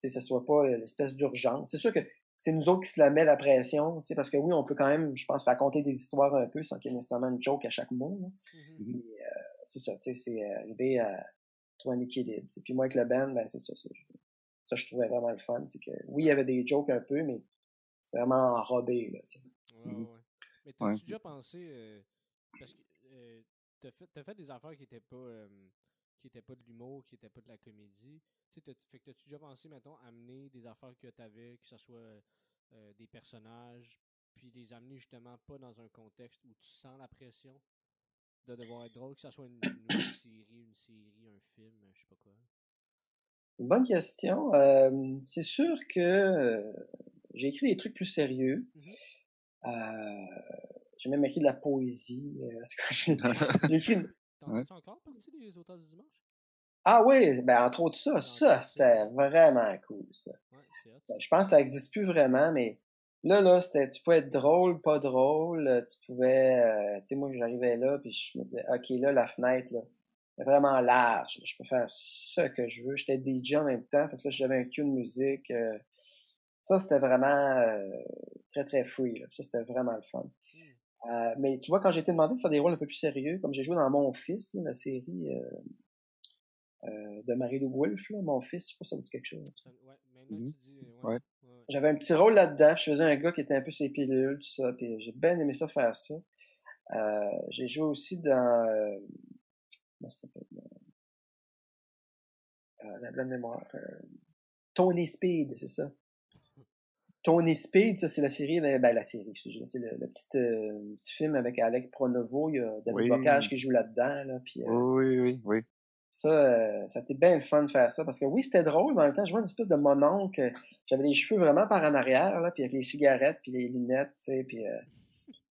tu sais, soit pas l'espèce d'urgence. C'est sûr que c'est nous autres qui se la met la pression, tu sais, parce que oui, on peut quand même, je pense, raconter des histoires un peu sans qu'il y ait nécessairement une joke à chaque mot, mm-hmm. euh, c'est ça, tu sais, c'est arriver à trouver un équilibre. Puis moi, avec le band, ben, c'est ça, ça, je trouvais vraiment le fun. C'est que, oui, il y avait des jokes un peu, mais c'est vraiment enrobé. Là, ouais, ouais. Mais t'as-tu déjà pensé. Euh, parce que euh, t'as fait, as fait des affaires qui étaient pas. Euh, qui étaient pas de l'humour, qui étaient pas de la comédie. Tu sais, fait que t'as-tu déjà pensé, mettons, amener des affaires que t'avais, que ce soit des personnages, puis les amener justement pas dans un contexte où tu sens la pression de devoir être drôle, que ce soit une, une série, une série, un film, je sais pas quoi? Une bonne question. Euh, c'est sûr que euh, j'ai écrit des trucs plus sérieux. Mm-hmm. euh, j'ai même écrit de la poésie. Euh, j'ai écrit une... T'en encore partie des auteurs du dimanche? Ah oui, ben entre autres ça, ça c'était vraiment cool ça. Ouais, je pense que ça n'existe plus vraiment, mais Là, là, c'était, tu pouvais être drôle, pas drôle, euh, tu pouvais, euh, tu sais, moi, j'arrivais là, puis je me disais, OK, là, la fenêtre, là, est vraiment large, je peux faire ce que je veux. J'étais DJ en même temps, fait que là, j'avais un cue de musique. Euh, ça, c'était vraiment très, très free, là. Ça, c'était vraiment le fun. Hmm. mais tu vois, quand j'ai été demandé de faire des rôles un peu plus sérieux, comme j'ai joué dans Mon Fils, la série de Marie-Lou Wolfe, là, Mon Fils, je sais pas si ça vous dit quelque chose. Ouais, ouais. J'avais un petit rôle là-dedans. Je faisais un gars qui était un peu sur les pilules, tout ça. Puis j'ai bien aimé ça faire ça. Euh, j'ai joué aussi dans. Euh, comment ça s'appelle euh, La bonne mémoire. Euh, Tony Speed, c'est ça. Tony Speed, ça c'est la série, ben, ben la série, c'est le, le petit, euh, petit film avec Alec Pronovo, il y a David oui. Bocage qui joue là-dedans, là, puis, oui, oui, oui. Ça, euh, ça a été bien le fun de faire ça parce que oui, c'était drôle, mais en même temps, je vois une espèce de mononcle. J'avais les cheveux vraiment par en arrière, là, puis avec les cigarettes, puis les lunettes, tu sais, puis euh,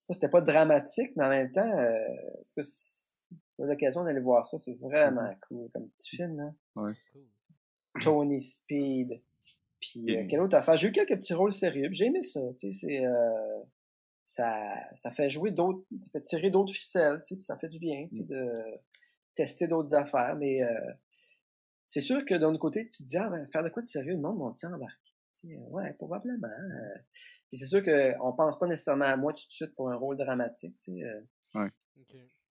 ça, c'était pas dramatique, mais en même temps, euh, l'occasion d'aller voir ça, c'est vraiment mm-hmm. cool comme petit film, là. Ouais. Tony Speed. Puis euh, quelle autre affaire? J'ai eu quelques petits rôles sérieux, j'ai aimé ça, tu sais, c'est... Euh, ça, ça fait jouer d'autres, ça fait tirer d'autres ficelles, tu sais, puis ça fait du bien, tu sais, mm. de tester d'autres affaires, mais euh, c'est sûr que d'un autre côté, tu te dis, ah, ben, faire de quoi de sérieux, le monde va t'y embarquer. ouais, probablement. Euh. c'est sûr qu'on pense pas nécessairement à moi tout de suite pour un rôle dramatique. Euh. Ouais.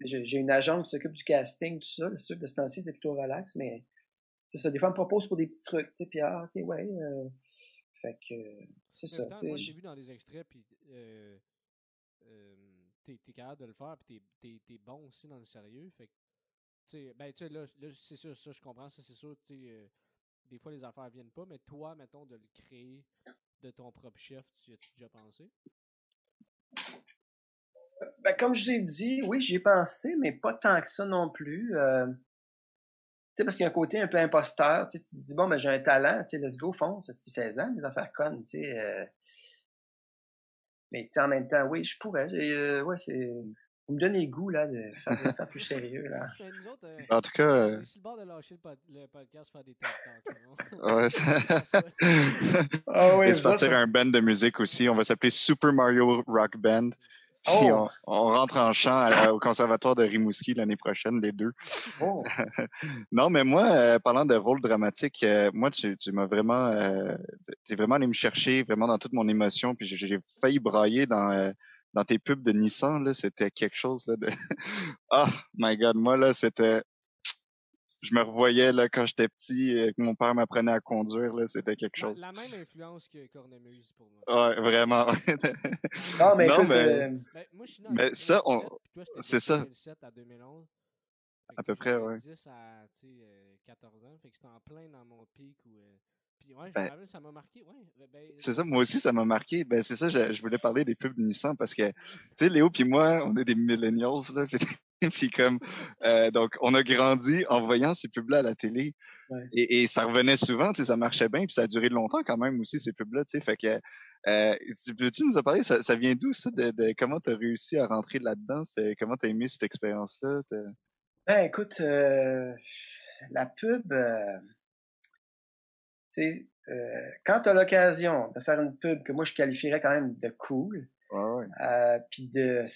J'ai une agente qui s'occupe du casting, tout ça. C'est sûr que de ce temps-ci, c'est plutôt relax, mais c'est ça. Des fois, on me propose pour des petits trucs, tu sais, puis ah, ok, ouais. fait que c'est ça. moi, j'ai vu dans des extraits, puis t'es es capable de le faire, puis t'es es, bon aussi dans le sérieux. Fait que ben, tu sais, là, là c'est sûr, ça, je comprends, ça, c'est sûr, tu sais, euh, des fois, les affaires viennent pas, mais toi, mettons, de le créer de ton propre chef, tu as-tu déjà pensé? Ben, comme je vous ai dit, oui, j'y ai pensé, mais pas tant que ça non plus. Euh, tu sais, parce qu'il y a un côté un peu imposteur, tu te dis, bon, ben, j'ai un talent, tu sais, let's go, fonce, c'est faisant, des affaires connes, tu sais. Euh... Mais, tu en même temps, oui, je pourrais, euh, ouais, c'est vous me donnez le goût là, de faire, faire plus sérieux. Là. Ben, nous autres, euh, en tout cas. Euh... sur le bord de lâcher le, pod le podcast, faire des TikTok. ouais, ça... ah, oui, Et se partir ça... un band de musique aussi. On va s'appeler Super Mario Rock Band. Puis oh. on, on, rentre en chant au conservatoire de Rimouski l'année prochaine, les deux. Oh. non, mais moi, euh, parlant de rôle dramatique, euh, moi, tu, tu m'as vraiment, euh, es vraiment allé me chercher vraiment dans toute mon émotion. Puis j'ai failli brailler dans euh, dans tes pubs de Nissan, là, c'était quelque chose là, de. oh my god, moi là, c'était. Je me revoyais là quand j'étais petit et que mon père m'apprenait à conduire, là, c'était quelque chose. La, la même influence que Cornemuse pour moi. Ouais, vraiment. non, mais, non, écoute, mais... Euh... Ben, moi, je suis dans mais ça, on... c'est ça. 2007 à 2011. À peu près, ouais. 10 à euh, 14 ans. Fait que c'était en plein dans mon pic où. Euh, puis ouais, Ben, rappelle, ça m'a marqué. Ouais, ben, C'est ça, moi aussi, ça m'a marqué. Ben, c'est ça, je, je voulais parler des pubs de Nissan parce que, tu sais, Léo puis moi, on est des millennials, là. Puis, puis comme, euh, donc, on a grandi en voyant ces pubs-là à la télé. Ouais. Et, et ça revenait souvent, tu sais, ça marchait bien, puis ça a duré longtemps quand même aussi, ces pubs-là, tu sais. Fait que, euh, tu- peux-tu nous en parler? Ça, ça vient d'où, ça, de, de comment t'as réussi à rentrer là-dedans? Comment t'as aimé cette expérience-là? Ben, écoute, euh, la pub, euh, sais, euh, quand tu as l'occasion de faire une pub que moi je qualifierais quand même de cool, Ouais, ouais. euh, puis de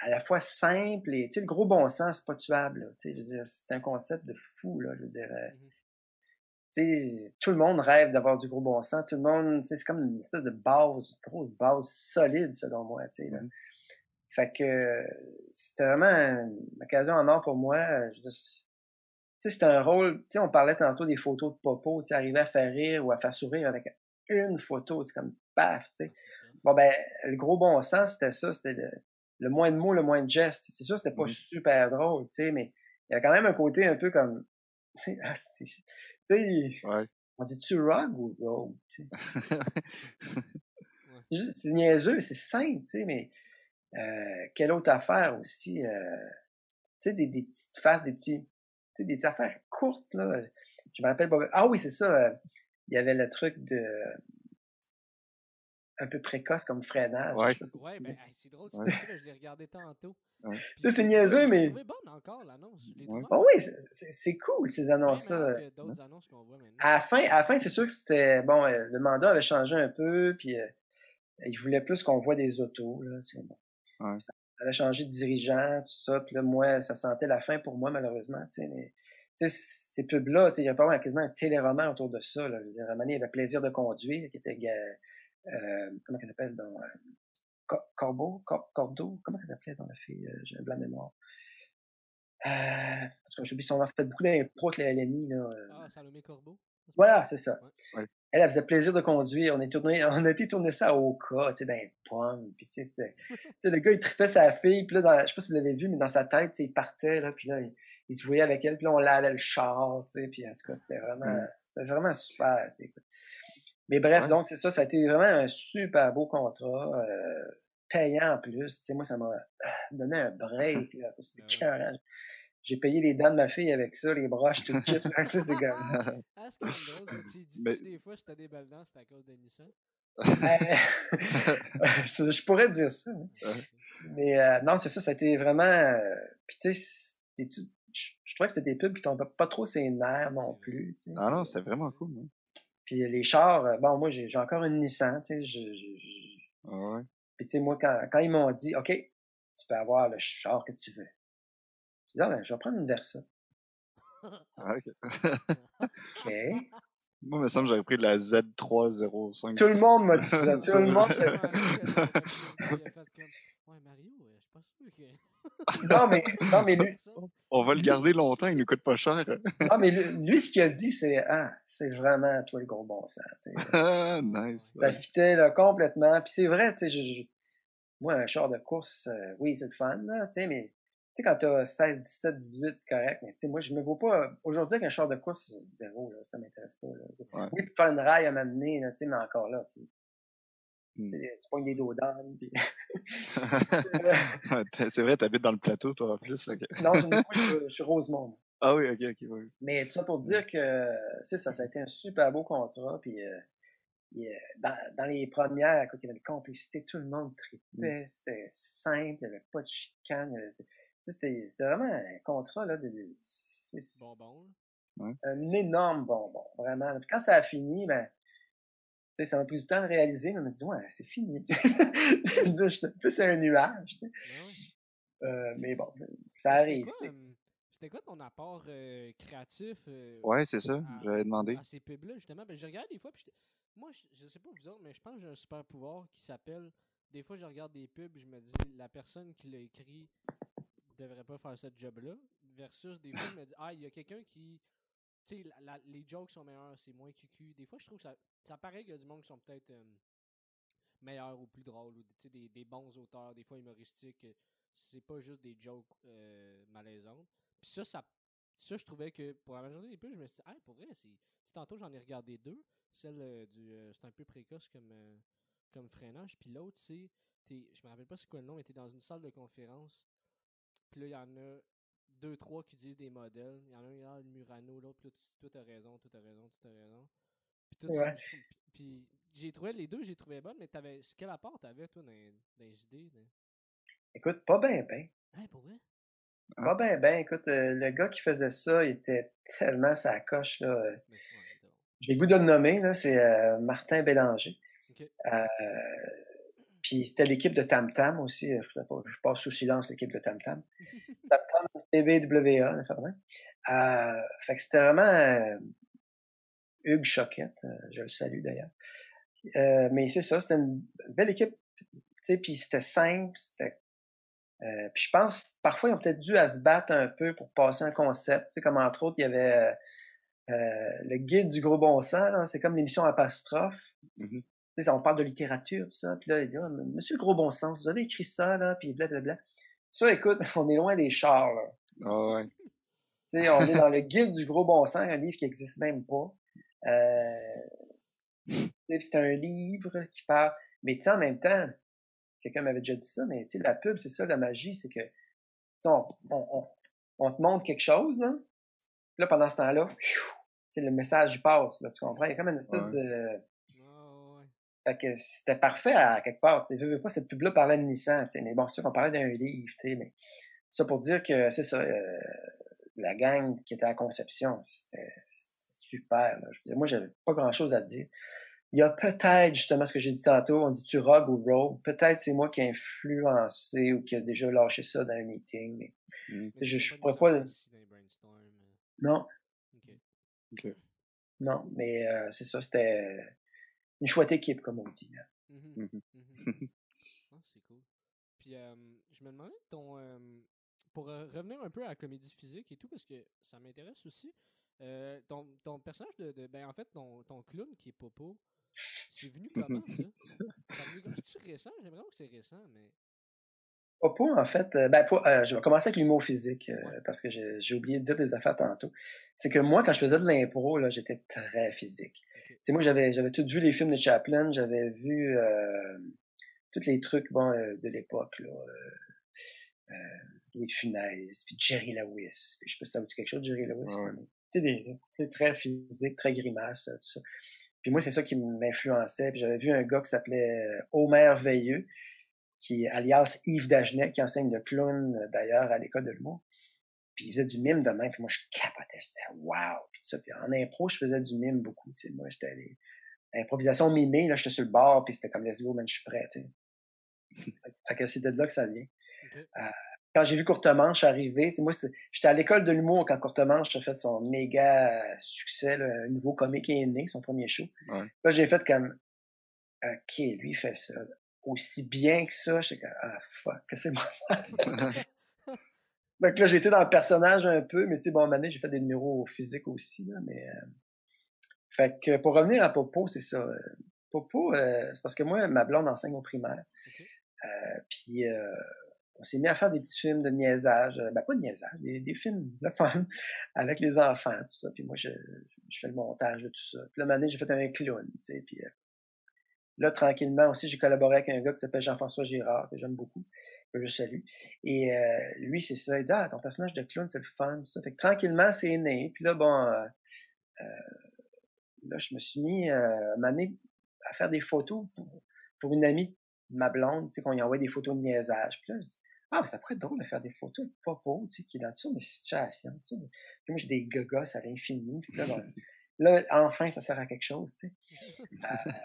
à la fois simple et tu sais le gros bon sens c'est pas tuable là, tu sais je veux dire c'est un concept de fou là je veux dire euh, Mhm. tu sais tout le monde rêve d'avoir du gros bon sens tout le monde tu sais c'est comme une espèce de base une grosse base solide selon moi tu sais là. Mhm. fait que c'était vraiment une occasion en or pour moi je veux dire, c'est- tu sais c'était un rôle tu sais on parlait tantôt des photos de popo tu arriver à faire rire ou à faire sourire avec une photo c'est comme paf tu sais Bon, ben, le gros bon sens, c'était ça, c'était le, le moins de mots, le moins de gestes. C'est sûr, c'était pas super drôle, tu sais, mais il y a quand même un côté un peu comme, ah, tu sais, Ouais. on dit-tu rogue ou rogue, tu sais? Juste, C'est niaiseux, c'est simple, tu sais, mais euh, quelle autre affaire aussi, euh, tu sais, des, des petites faces, des petits, sais, des affaires courtes, là. Je me rappelle pas. Ah oui, c'est ça, euh, il y avait le truc de, un peu précoce comme freinage. Ouais. Ouais, ben, c'est drôle, Ouais. c'est ça, là, je l'ai regardé tantôt. Ouais. C'est niaiseux, mais- trouvé bonne encore, l'annonce. Je l'ai Ouais. trouvé Ah oui, c'est- c'est c'est cool, ces annonces-là. annonces qu'on voit maintenant. À la fin, à la fin c'est sûr que c'était. Bon, euh, le mandat avait changé un peu, puis euh, il voulait plus qu'on voit des autos. Là, bon. Ça avait changé de dirigeant, tout ça. Puis là, moi, ça sentait la fin pour moi, malheureusement. Tu sais, mais tu sais, ces pubs-là, tu sais, il y a pas mal quasiment un téléroman autour de ça. Là. Je veux dire, à un moment donné, il y avait Plaisir de conduire, qui était. euh, euh, comment elle s'appelle dans. Euh, Co- Corbeau, Cor- Cordeau, comment elle s'appelait dans la fille, euh, j'ai un blanc de mémoire. Euh, en tout cas, j'oublie son nom, elle fait beaucoup d'impro avec la LNI, là. euh. Ah, Salomé Corbeau. Voilà, c'est ça. Ouais. Elle, elle faisait plaisir de conduire. On, est tourné, on a été tourner ça au cas, tu sais, dans les pommes. Puis, tu sais, le gars, il tripait sa fille. Puis là, dans, je sais pas si vous l'avez vu, mais dans sa tête, tu sais, il partait, là. Puis là, il, il se voyait avec elle. Puis là, on lavait le char, tu sais. Puis en tout cas, c'était vraiment, Mm. c'était vraiment super, tu sais. Mais bref, Ouais. donc, c'est ça. Ça a été vraiment un super beau contrat. euh, payant en plus. Tu sais, moi, ça m'a ah, donné un break. C'était ouais. J'ai payé les dents de ma fille avec ça, les broches, tout le kit. Tu sais, c'est comme... Ah, c'est drôle. ça. Tu dis Mais- des fois, si t'as des belles dents, c'est à cause de Nissan? Ben, je je pourrais dire ça. hein. Mais euh, non, c'est ça, ça a été vraiment. euh, Puis tu sais, je je trouvais que c'était des pubs qui tombaient pas trop ses nerfs non plus. ah non, c'était vraiment cool. hein. Puis les chars, euh, bon, moi j'ai j'ai encore une Nissan, tu sais. je- je- je- Ah ouais. Puis tu sais, moi, quand, quand ils m'ont dit, OK, tu peux avoir le char que tu veux. Ah, ben, je vais prendre une Versa. Ah, ok. OK. Moi, il me semble que j'aurais pris de la Z305. Tout le monde m'a dit ça. Tout le monde Ouais, m'a dit ça. il a fait comme, Ouais, Mario, je suis pas sûr que. Non, mais, non, mais lui, On va le garder longtemps, il nous coûte pas cher. non, mais lui, lui, ce qu'il a dit, c'est, ah, c'est vraiment toi le gros bon sens. Ah, nice. Ça fitait là, complètement. Puis c'est vrai, tu sais, je, je- moi, un char de course, euh, oui, c'est le fun, là, tu sais, mais sais, quand t'as 16, 17, 18, c'est correct, mais tu sais, moi, je me vois pas. Aujourd'hui, avec un char de course, c'est zéro, là, ça m'intéresse pas. Là. Oui, pour faire une rail à m'amener, là, tu sais, mais encore là, tu Hmm. tu pognes des dos d'âne, puis... c'est vrai, t'habites dans le plateau, toi, en plus. que- non, je, moi, je, suis- je suis Rosemont. Ah oui, ok, ok. ouais. Mais tout ça pour dire que, c'est ça, ça a été un super beau contrat, puis euh, euh, dans, dans les premières, quand il y avait une complicité, tout le monde tripait, c'était simple, il n'y avait pas de chicane, il y avait- c'était c'était vraiment un contrat, là, de, Bonbon, un énorme bonbon, vraiment. Puis quand ça a fini, ben, tu sais, ça m'a pris du temps de réaliser, mais on m'a dit, ouais, c'est fini. J'étais plus un nuage, tu sais. Ben ouais. Euh, mais bon, ça C'était arrive, C'était quoi ton apport euh, créatif euh, Ouais, c'est ça, j'avais demandé. à ces pubs-là, justement? Ben, je regarde des fois, puis moi, je, je sais pas vous autres, mais je pense que j'ai un super pouvoir qui s'appelle. Des fois, je regarde des pubs, je me dis, la personne qui l'a écrit devrait pas faire ce job-là. Versus des fois, je me dis, ah, il y a quelqu'un qui. Tu sais, les jokes sont meilleurs, c'est moins cucu. Des fois, je trouve ça, ça paraît qu'il y a du monde qui sont peut-être euh, meilleurs ou plus drôles, ou des, des bons auteurs, des fois humoristiques. C'est pas juste des jokes euh, malaisantes. Puis ça, ça, ça, je trouvais que pour la majorité des pubs, je me suis dit, pour vrai, c'est. Tantôt, j'en ai regardé deux. Celle euh, du. euh, c'est un peu précoce comme, comme freinage. Puis l'autre, c'est. Je me rappelle pas c'est quoi le nom, t'es dans une salle de conférence. Puis là, il y en a deux, trois qui disent des modèles. Il y en a un, ah, le Murano, l'autre, puis là, tu- toi, t'as raison, toi, t'as raison, toi, t'as raison. Puis tout ça, Ouais. puis- j'ai trouvé les deux, j'ai trouvé bonnes, mais t'avais. Quel apport t'avais, toi, dans, dans les idées? dans- Écoute, pas bien, ben. Hey, pour vrai? Pas ben, ben, écoute, euh, le gars qui faisait ça, il était tellement sa coche, là. euh, j'ai le goût de le nommer, là, c'est euh, Martin Bélanger. Ok. Puis c'était l'équipe de Tam Tam aussi. euh, Je, je passe sous silence l'équipe de Tam Tam. Tam Tam TVWA. Euh, fait que c'était vraiment euh, Hugues Choquette, euh, je le salue d'ailleurs. Euh, mais c'est ça, c'était une belle équipe, tu sais, puis c'était simple, c'était euh, puis je pense, parfois, ils ont peut-être dû à se battre un peu pour passer un concept. Tu sais, comme entre autres, il y avait le guide du gros bon sens, c'est comme l'émission apostrophe. Mhm. Tu sais, on parle de littérature, ça. Puis là, il dit, Ah, Monsieur le gros bon sens, vous avez écrit ça, là, puis blablabla. Ça, écoute, on est loin des chars, là. Ah ouais. Tu sais, on est dans le guide du gros bon sens, un livre qui existe même pas. Euh, c'est un livre qui parle. Mais tu sais, en même temps, quelqu'un m'avait déjà dit ça, mais tu sais, la pub, c'est ça, la magie, c'est que on, on, on, on te montre quelque chose, là. Puis là, pendant ce temps-là, le message passe, là, tu comprends? Il y a comme une espèce Ouais. de. Fait que c'était parfait à quelque part. Tu sais, veux, veux pas, cette pub-là parlait de Nissan, tu sais, mais bon, c'est sûr qu'on parlait d'un livre, tu sais, mais ça pour dire que c'est ça, euh, la gang qui était à conception, c'était super. Là. Je veux dire, moi, j'avais pas grand-chose à dire. Il y a peut-être, justement, ce que j'ai dit tantôt, on dit tu rogue ou rogue. Peut-être c'est moi qui ai influencé ou qui a déjà lâché ça dans un meeting. Mais. Mais Je- je pas pourrais pas- euh, non, ok. non, mais euh, c'est ça, c'était une chouette équipe, comme on dit. là. Ah, c'est cool. Puis euh, je me demandais ton euh, pour revenir un peu à la comédie physique et tout parce que ça m'intéresse aussi. euh, ton, ton personnage de, de- ben en fait ton, ton clown qui est Popo, c'est venu comment ça? C'est-tu récent? J'ai l'impression que c'est récent, mais. Popo, en fait, euh, ben, pas- euh, je vais commencer avec l'humour physique, euh, Ouais. parce que j'ai j'ai oublié de dire des affaires tantôt. C'est que moi, quand je faisais de l'impro, là, j'étais très physique. Sais, moi, j'avais j'avais tout vu les films de Chaplin, j'avais vu euh, tous les trucs bon, euh, de l'époque, là. Euh, euh, Louis Funès, puis Jerry Lewis. Puis je sais pas si ça vous dit quelque chose, Jerry Lewis. Ouais. Tu sais, très physique, très grimace, tout ça. Puis moi, c'est ça qui m'influençait. Puis j'avais vu un gars qui s'appelait Homer Veilleux, qui alias Yves Dagenet, qui enseigne le clown d'ailleurs à l'école de l'humour. Puis il faisait du mime de même, puis moi je capotais, je disais wow, puis ça. Puis en impro, je faisais du mime beaucoup, tu sais. Moi, c'était les improvisations mimées, là, j'étais sur le bord, puis c'était comme let's go, man, je suis prêt, tu sais. fait que c'est de là que ça vient. Ok. Quand j'ai vu Courtemanche arriver, tu sais, moi, j'étais à l'école de l'humour quand Courtemanche a fait son méga euh, succès, là, un nouveau comique est né, son premier show. Ouais. Là, j'ai fait comme, OK, lui, il fait ça aussi bien que ça. J'étais comme, ah, fuck, que c'est moi. Que là, j'ai été dans le personnage un peu, mais tu sais, bon, année, j'ai fait des numéros physiques aussi, là, mais... euh, Fait que pour revenir à Popo, c'est ça. euh, Popo, euh, c'est parce que moi, ma blonde enseigne au primaire. Euh, puis on s'est mis à faire des petits films de niaisage, ben pas de niaisage, des, des films de fun avec les enfants, tout ça. Puis moi, je, je fais le montage de tout ça. Puis là, année, j'ai fait un clown, tu sais, puis... Là, tranquillement aussi, j'ai collaboré avec un gars qui s'appelle Jean-François Girard, que j'aime beaucoup, je salue. Et euh, lui, c'est ça, il dit Ah, ton personnage de clown, c'est le fun, ça. Fait que tranquillement, c'est né. Puis là, bon, euh, euh, là, je me suis mis à à faire des photos pour, une amie ma blonde, tu sais, qu'on lui envoie des photos de niaisage. Puis là, je dis Ah, mais ça pourrait être drôle de faire des photos de Popo, tu sais, qui est dans toutes sortes de situations, tu sais. Puis moi, j'ai des gogos à l'infini. Puis là, là, enfin, ça sert à quelque chose, tu sais.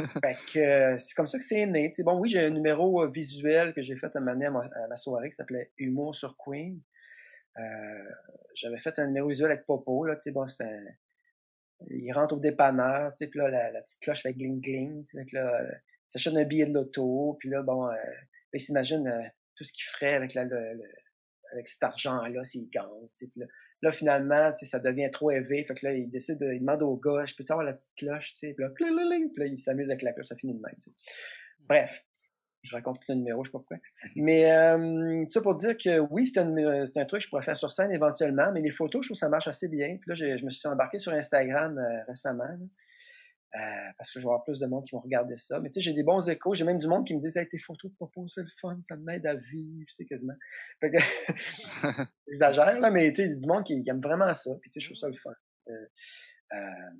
Euh, fait que euh, c'est comme ça que c'est né. tu sais. bon, oui, j'ai un numéro euh, visuel que j'ai fait à ma, à ma, à ma soirée qui s'appelait Humour sur Queen. Euh, J'avais fait un numéro visuel avec Popo, là, tu sais, bon, c'était un- Il rentre au dépanneur, tu sais, puis là, la, la petite cloche fait gling gling. Fait que là, il s'achète un billet de loto, puis là, bon, euh, il s'imagine tout ce qu'il ferait avec, la, le, le- avec cet argent-là s'il gagne, tu sais, puis là, Là, finalement, ça devient trop élevé. Fait que là, il décide de, il demande au gars, je peux-tu avoir la petite cloche, tu sais, puis là, puis là, il s'amuse avec la cloche, ça finit de même. Bref. Je raconte le numéro, je sais pas pourquoi. Mais, euh, ça pour dire que oui, c'est un, un truc que je pourrais faire sur scène éventuellement, mais les photos, je trouve que ça marche assez bien. Puis là, j'ai- je me suis embarqué sur Instagram euh, récemment. Euh, parce que je vais avoir plus de monde qui vont regarder ça. Mais tu sais, j'ai des bons échos. J'ai même du monde qui me dit hey, tes photos de Popo, c'est le fun, ça m'aide à vivre, tu sais, quasiment. Fait que, j'exagère, là, mais tu sais, il y a du monde qui, qui aime vraiment ça. Puis tu sais, je trouve ça le fun. Euh, euh,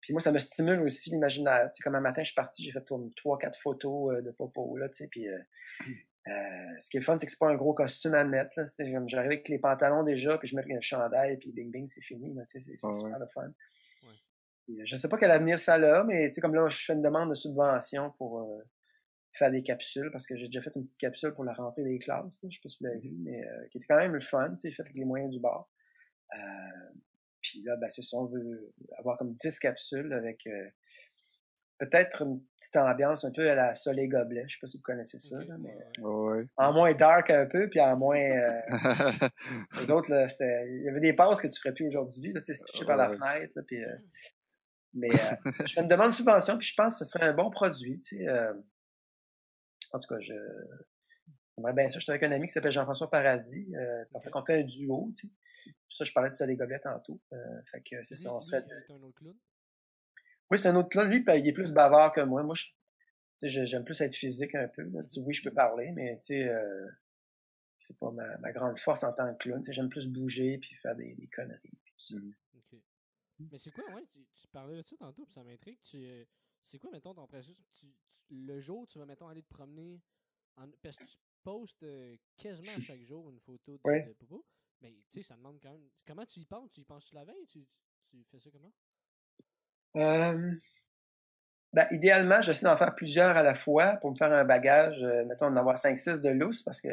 puis moi, ça me stimule aussi l'imaginaire. Tu sais, comme un matin, je suis parti, j'ai fait trois, quatre photos de Popo, là, tu sais, puis... Ce qui est le fun, c'est que c'est pas un gros costume à mettre. J'arrive avec les pantalons déjà, puis je mets un chandail, puis bing bing, c'est fini. là, tu sais, C'est c'est Ah ouais. super le fun. Ouais. je sais pas quel avenir ça a, mais tu sais, comme là, je fais une demande de subvention pour euh, faire des capsules, parce que j'ai déjà fait une petite capsule pour la rentrée des classes, je sais pas si vous l'avez vu, mais euh, qui était quand même le fun, tu sais, fait avec les moyens du bord. Euh, puis là, ben, c'est ça, on veut avoir comme 10 capsules avec peut-être une petite ambiance un peu à la Soleil Gobelet. Je sais pas si vous connaissez ça, mais en moins dark un peu, puis en moins. Euh, les autres, là, il y avait des passes que tu ferais plus aujourd'hui. C'est se par la fenêtre. Là, puis, euh, mais euh, je fais une demande de subvention, puis je pense que ce serait un bon produit. Tu sais, en tout cas, je. J'aimerais bien ça. Je suis avec un ami qui s'appelle Jean-François Paradis. on fait qu'on fait un duo. Tu sais. Ça, je parlais de Soleil Gobelet tantôt. fait que c'est ça. On serait. Un autre clown? Oui, c'est un autre clown. Lui, il est plus bavard que moi. Moi, j'aime plus être physique un peu. Oui, je peux parler, mais tu sais, euh, c'est pas ma, ma, grande force en tant que clown. J'aime plus bouger puis faire des, des conneries. Mais c'est quoi, ouais, tu, tu parlais de ça tantôt, puis ça m'intrigue. Euh, c'est quoi, mettons, ton processus? Tu, le jour, tu vas, mettons, aller te promener, en, parce que tu postes euh, quasiment à chaque jour une photo de, ouais. de Popo. Mais, tu sais, ça demande quand même... Comment tu y penses? Tu y penses-tu la veille? Tu, tu fais ça comment? Euh, ben, idéalement, j'essaie d'en faire plusieurs à la fois pour me faire un bagage, euh, mettons, d'en avoir 5-6 de loose parce que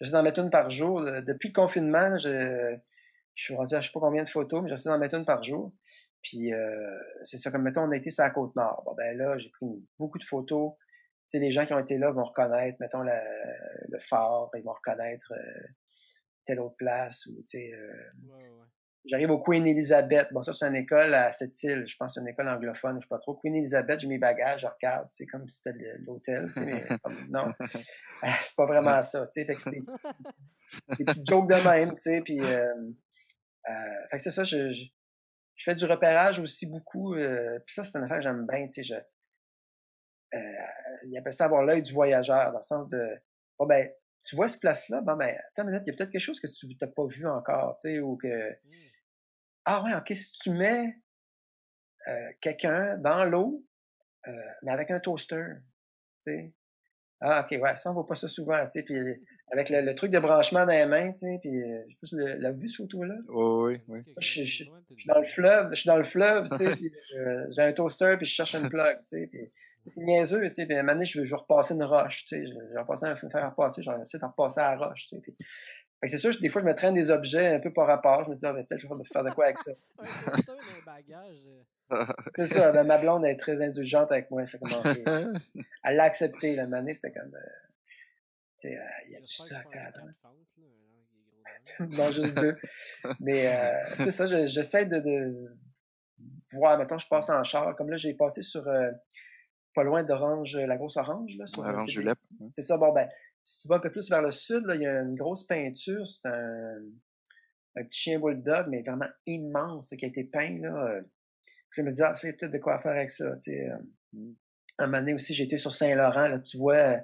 j'essaie d'en mettre une par jour. Depuis le confinement, je, je suis rendu à je sais pas combien de photos, mais j'essaie d'en mettre une par jour. Puis euh, c'est ça, comme mettons, on a été sur la côte nord. Bon, ben là, j'ai pris beaucoup de photos. Tu sais, les gens qui ont été là vont reconnaître, mettons, le phare, ils vont reconnaître euh, telle autre place ou, tu sais, J'arrive au Queen Elizabeth. Bon, ça, c'est une école à cette île. Je pense que c'est une école anglophone, je sais pas trop. Queen Elizabeth, j'ai mes bagages, je regarde, c'est comme si c'était l'hôtel, mais non. Ah, c'est pas vraiment ça, tu sais. Fait que c'est des petites jokes de même, tu sais, puis euh, euh, fait que c'est ça, je, je, fais du repérage aussi beaucoup, euh, puis ça, c'est une affaire que j'aime bien, tu sais, je, euh, il appelle ça avoir l'œil du voyageur, dans le sens de, bon ben, tu vois cette place-là, bon ben, attends une minute, il y a peut-être quelque chose que tu n'as pas vu encore, tu sais, ou que, mmh. Ah ouais, ok, si tu mets euh, quelqu'un dans l'eau, euh, mais avec un toaster, tu sais. Ah, ok, ouais, ça, on voit pas ça souvent, tu sais, puis avec le, truc de branchement dans les mains, tu sais, puis euh, je sais pas si la vu, cette photo-là? oui, oui. Je, suis dans le fleuve, je suis dans le fleuve, tu sais, puis j'ai un toaster, puis je cherche une plug, tu sais, puis c'est niaiseux, tu sais, puis à un moment donné, je veux, je veux repasser une roche, tu sais, je vais repasser un faire repasser, je vais essayer de repasser à la roche, tu sais, puis c'est sûr, des fois, je me traîne des objets un peu par rapport. Je me dis, ah, peut-être je vais faire de quoi avec ça. Euh. c'est ça, ben, ma blonde est très indulgente avec moi. Fait elle l'a accepté, la manée, c'était comme. Euh, tu sais, euh, il y a du stock à Non, juste deux. Mais c'est ça, j'essaie de, de, voir. Maintenant, je passe en char. Comme là, j'ai passé sur pas loin d'Orange, la grosse Orange. Là, Orange Julep. C'est ça, bon, ben si tu vas un peu plus vers le sud, il y a une grosse peinture. C'est un, un, petit chien bulldog, mais vraiment immense, qui a été peint. Là. Euh. je me disais, ah, c'est peut-être de quoi faire avec ça. Euh. Un moment donné aussi, j'étais sur Saint-Laurent. Là, tu vois, euh,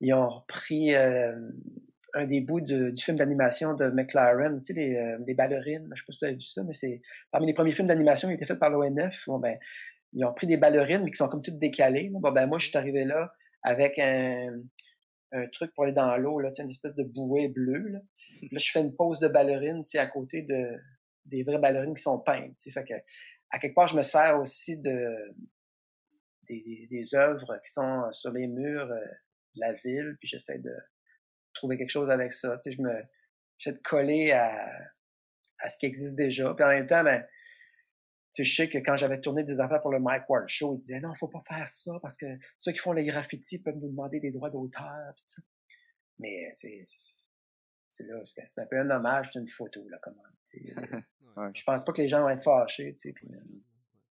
ils ont repris un des bouts du film d'animation de McLaren, tu sais, des ballerines. Je sais pas si tu as vu ça, mais c'est parmi les premiers films d'animation qui étaient faits par l'ONF. Bon, ben, ils ont pris des ballerines, mais qui sont comme toutes décalées. Bon, ben, moi, je suis arrivé là avec un, un truc pour aller dans l'eau, là, une espèce de bouée bleue. Là. je fais une pause de ballerine à côté de, des vraies ballerines qui sont peintes. Fait à quelque part, je me sers aussi de des, des, œuvres qui sont sur les murs euh, de la ville, puis j'essaie de trouver quelque chose avec ça. Je me j'essaie de coller à, à ce qui existe déjà. Puis en même temps, ben, tu sais, je sais que quand j'avais tourné des affaires pour le Mike Ward Show, ils disaient non, faut pas faire ça parce que ceux qui font les graffitis peuvent nous demander des droits d'auteur. Mais c'est là, c'est un peu un hommage, c'est une photo là, comment. ouais. Je pense pas que les gens vont être fâchés. Tu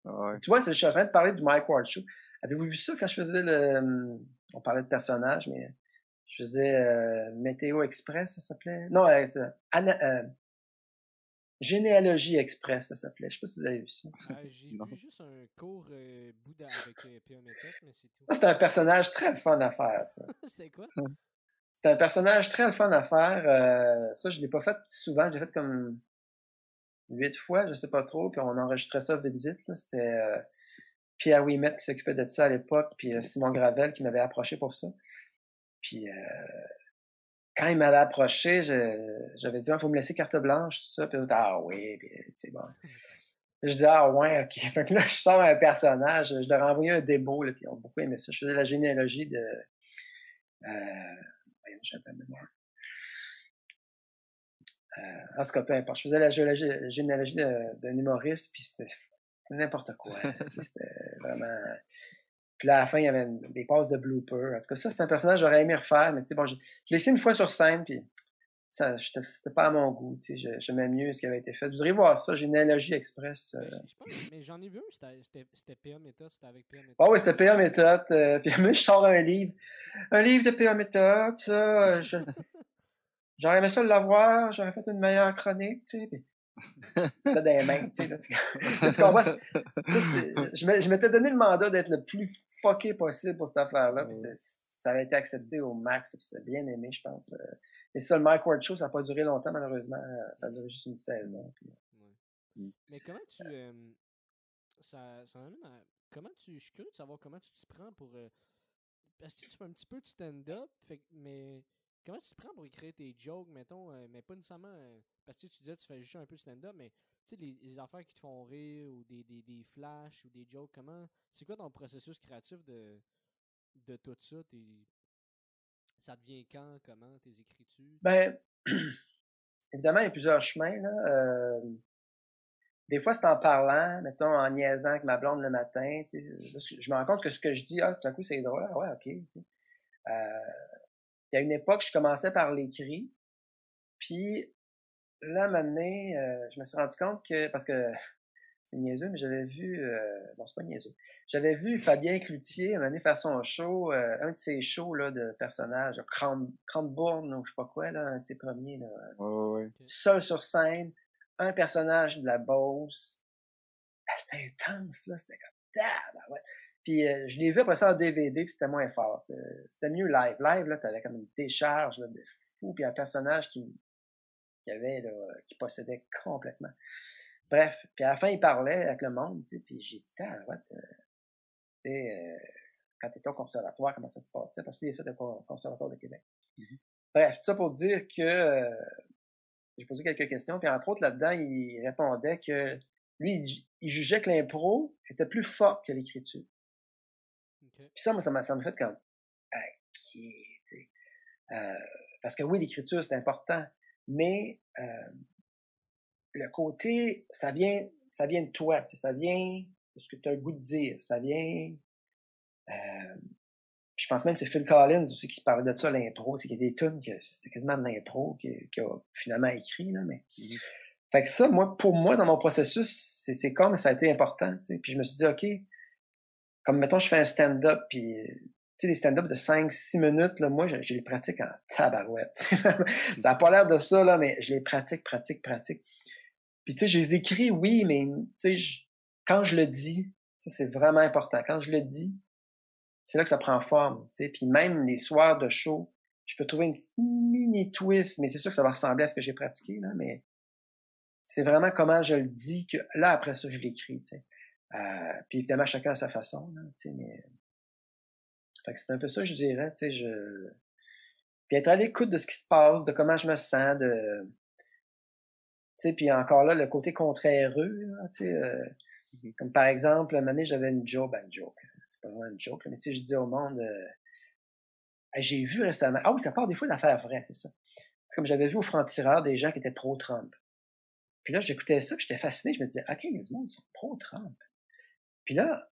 ouais. Tu vois, je suis en train de parler du Mike Ward Show. Avez-vous vu ça quand je faisais le, on parlait de personnages, mais je faisais euh, Météo Express, ça s'appelait? Non, euh, euh Généalogie Express, ça s'appelait. Je sais pas si vous avez vu ça. Ah, j'ai vu juste un cours euh, Bouddha avec euh, mais c'est tout. C'est un personnage très fun à faire, ça. C'était quoi? C'est un personnage très fun à faire. Euh, ça, je l'ai pas fait souvent. J'ai fait comme huit fois, je sais pas trop. Puis on enregistrait ça vite vite. C'était euh, Pierre Ouimet qui s'occupait de ça à l'époque, puis Simon Gravel qui m'avait approché pour ça. Puis euh, quand il m'avait approché, j'avais dit, il faut me laisser carte blanche, tout ça. Puis ah oui, c'est bon. Je dis, ah ouais, ok. Fait que là, je sors un personnage, je leur ai envoyé un démo, puis ils ont beaucoup aimé ça. Je faisais la généalogie de. Euh, je mémoire. Euh, en tout cas, peu importe. Je faisais la généalogie d'un humoriste, puis c'était n'importe quoi. c'était vraiment. Puis là, à la fin, il y avait des passes de blooper. En tout cas, ça, c'est un personnage que j'aurais aimé refaire, mais tu sais, bon, je, l'ai essayé une fois sur scène, puis ça, c'était pas à mon goût, tu sais, j'aimais mieux ce qui avait été fait. Vous irez voir ça, Généalogie Express. Euh... mais j'en ai vu c'était PA Méthode, c'était avec PA Méthode. Ah oui, c'était PA Méthode, euh, puis moi, je sors un livre, un livre de PA Méthode, ça, euh, j'aurais aimé ça l'avoir, j'aurais fait une meilleure chronique, tu sais, puis des mains, tu sais, là, tu, comprends? je m'étais donné le mandat d'être le plus fucké possible pour cette affaire-là, puis ça avait été accepté au max, puis c'est bien aimé, je pense. Euh. Et ça, le Mike Ward Show, ça n'a pas duré longtemps, malheureusement. Ça a duré juste une saison. Mm. Mais comment tu... Euh, ça, ça Comment tu... Je suis curieux de savoir comment tu te prends pour... Euh, parce que tu fais un petit peu de stand-up, mais Comment tu te prends pour écrire tes jokes, mettons, euh, mais pas nécessairement. Euh, parce que tu disais que tu fais juste un peu de stand-up, mais sais, les, affaires qui te font rire, ou des, des, des flashs, ou des jokes, comment. C'est quoi ton processus créatif de, de tout ça? ça devient quand, comment, tes écritures? Ben, évidemment, il y a plusieurs chemins, là. Euh, des fois, c'est en parlant, mettons, en niaisant avec ma blonde le matin. Je me rends compte que ce que je dis, ah, tout à coup, c'est drôle. Ah, ouais, OK. Euh, il y a une époque, je commençais par l'écrit. Puis là, maintenant, euh, je me suis rendu compte que, parce que c'est niaiseux, mais j'avais vu, euh, bon, c'est pas niaiseux, j'avais vu Fabien Cloutier, un faire son show, euh, un de ses shows là, de personnages, Cranbourne ou je sais pas quoi, là, un de ses premiers. Là, Seul sur scène, un personnage de la Beauce. Ah, c'était intense, là, c'était comme... Ah, ouais. Puis euh, je l'ai vu après ça en DVD, puis c'était moins fort. C'était mieux live. Live, là, t'avais comme une décharge là, de fou, puis un personnage qui, qui avait, là, qui possédait complètement. Bref, puis à la fin, il parlait avec le monde, tu sais, puis j'ai dit, ah, ouais, tu sais, euh, quand t'étais au conservatoire, comment ça se passait, parce qu'il est fait au conservatoire de Québec. Mm-hmm. Bref, tout ça pour dire que euh, j'ai posé quelques questions, puis entre autres, là-dedans, il répondait que lui, il, il jugeait que l'impro était plus fort que l'écriture. Puis ça, moi, ça m'a, ça fait comme, ok, euh, parce que oui, l'écriture, c'est important, mais euh, le côté, ça vient, ça vient de toi, ça vient de ce que tu as le goût de dire, ça vient... Euh, je pense même que c'est Phil Collins aussi qui parlait de ça, l'impro, c'est qu'il y a des tunes que c'est quasiment de l'impro qu'il a finalement écrit, là, mais... Mm-hmm. Fait que ça, moi, pour moi, dans mon processus, c'est, comme ça a été important. Puis je me suis dit, OK, comme mettons, je fais un stand-up, puis sais, les stand-up de 5-6 minutes, là, moi, je, les pratique en tabarouette. ça n'a pas l'air de ça, là, mais je les pratique, pratique, pratique. Puis tu sais, je les écris, oui, mais tu sais, quand je le dis, ça c'est vraiment important. Quand je le dis, c'est là que ça prend forme. Tu sais. Puis même les soirs de show, je peux trouver une petite mini twist, mais c'est sûr que ça va ressembler à ce que j'ai pratiqué, là, mais c'est vraiment comment je le dis que là, après ça, je l'écris. Tu sais. Euh, puis évidemment, chacun à sa façon. Là, mais... c'est un peu ça, je dirais. Je... Puis être à l'écoute de ce qui se passe, de comment je me sens, de. Puis encore là, le côté contraireux. Là, euh... Mm-hmm. Comme par exemple, un moment j'avais une joke, ben, une joke, c'est pas vraiment une joke, mais tu sais, je dis au monde, euh, j'ai vu récemment, ah oui, ça part des fois d'affaires vraies, c'est ça. Comme j'avais vu au franc-tireur des gens qui étaient pro-Trump. Puis là, j'écoutais ça, puis j'étais fasciné, je me disais, OK, il y a du monde qui sont pro-Trump. Puis là,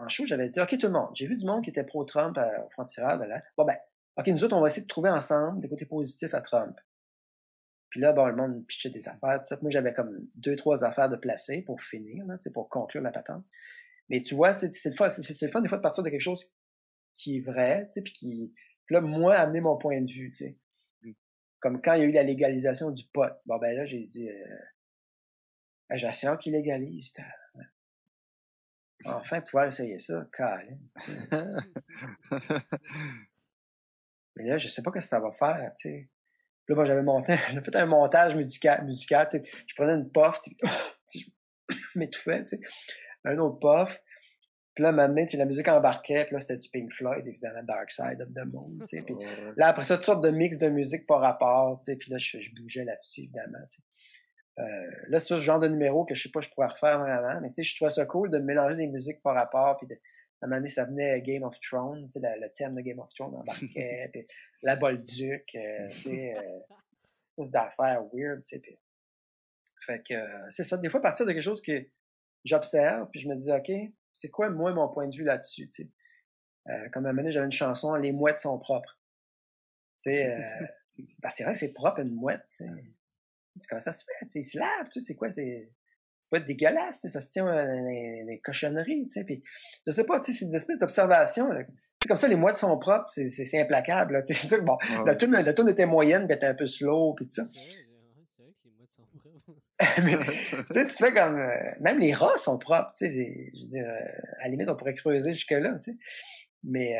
en show, j'avais dit, OK, tout le monde, j'ai vu du monde qui était pro-Trump euh, au frontière. Bon, ben, OK, nous autres, on va essayer de trouver ensemble des côtés positifs à Trump. Puis là, bon, le monde pitchait des affaires. Moi, j'avais comme deux, trois affaires de placer pour finir, là, pour conclure la patente. Mais tu vois, c'est le fun, c'est le fun des fois de partir de quelque chose qui est vrai, tu sais, puis qui, là, moi, amener mon point de vue, tu sais. Comme quand il y a eu la légalisation du pot. Bon, ben là, j'ai dit, euh, j'ai assez hâte qu'il légalise. Enfin, pouvoir essayer ça, calme. Mais là, je sais pas ce que ça va faire, tu sais. Puis là, moi, j'avais monté, fait un montage musical, musical tu sais. Je prenais une puff, je m'étouffais, tu sais. Un autre puff. Puis là, maintenant, tu la musique embarquait, puis là, c'était du Pink Floyd, évidemment, Dark Side of the Moon, tu sais. Puis là, après ça, toutes sortes de mix de musique par rapport, tu sais. Puis là, je, je bougeais là-dessus, évidemment, tu sais. Euh, là, c'est ce genre de numéro que je sais pas, je pourrais refaire vraiment, mais tu sais, je trouvais ça cool de mélanger des musiques par rapport, puis de, à un moment donné, ça venait Game of Thrones, tu sais, le, thème de Game of Thrones embarquait, puis la Bolduc, euh, tu sais, euh, d'affaires weird, tu sais, puis... Fait que, euh, c'est ça, des fois, à partir de quelque chose que j'observe, puis je me dis, OK, c'est quoi, moi, mon point de vue là-dessus, tu sais? Euh, comme à un moment donné, j'avais une chanson, Les mouettes sont propres. Tu sais, ben, c'est vrai que c'est propre, une mouette, tu sais. Comment ça se fait? Ils se lavent, tu sais, c'est quoi? C'est pas dégueulasse, ça se tient des les cochonneries, tu sais. Puis, je sais pas, tu sais, c'est des espèces d'observations. C'est comme ça, les mouettes sont propres, c'est implacable. C'est sûr que bon, la tune, la tune était moyenne, puis était un peu slow, puis tout ça. mais, tu sais, tu fais comme même les rats sont propres, tu sais, je veux dire, à la limite on pourrait creuser jusque là, tu sais. Mais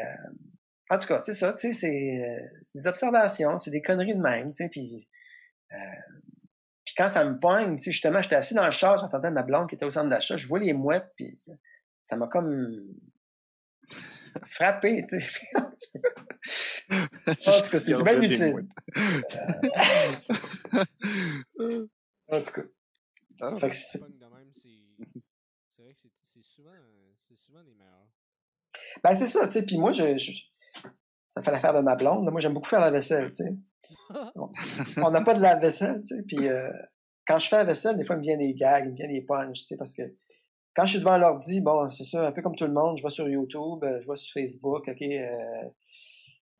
en tout cas, c'est ça, tu sais, c'est des observations, c'est des conneries de même, tu sais, puis euh, puis quand ça me pogne, tu sais, justement, j'étais assis dans le char, j'entendais ma blonde qui était au centre d'achat, je vois les mouettes, puis ça m'a comme frappé, tu sais. en tout cas, c'est bien utile. en tout cas. Ah, fait que c'est vrai que c'est souvent, souvent les meilleurs. Ben, c'est ça, tu sais. Puis moi, je, ça fait l'affaire de ma blonde. Moi, j'aime beaucoup faire la vaisselle, tu sais. On n'a pas de lave-vaisselle, tu sais. Puis euh, quand je fais la vaisselle, des fois, il me vient des gags, il me vient des punches, tu sais, parce que quand je suis devant l'ordi, bon, c'est ça, un peu comme tout le monde, je vais sur YouTube, euh, je vais sur Facebook, OK, euh,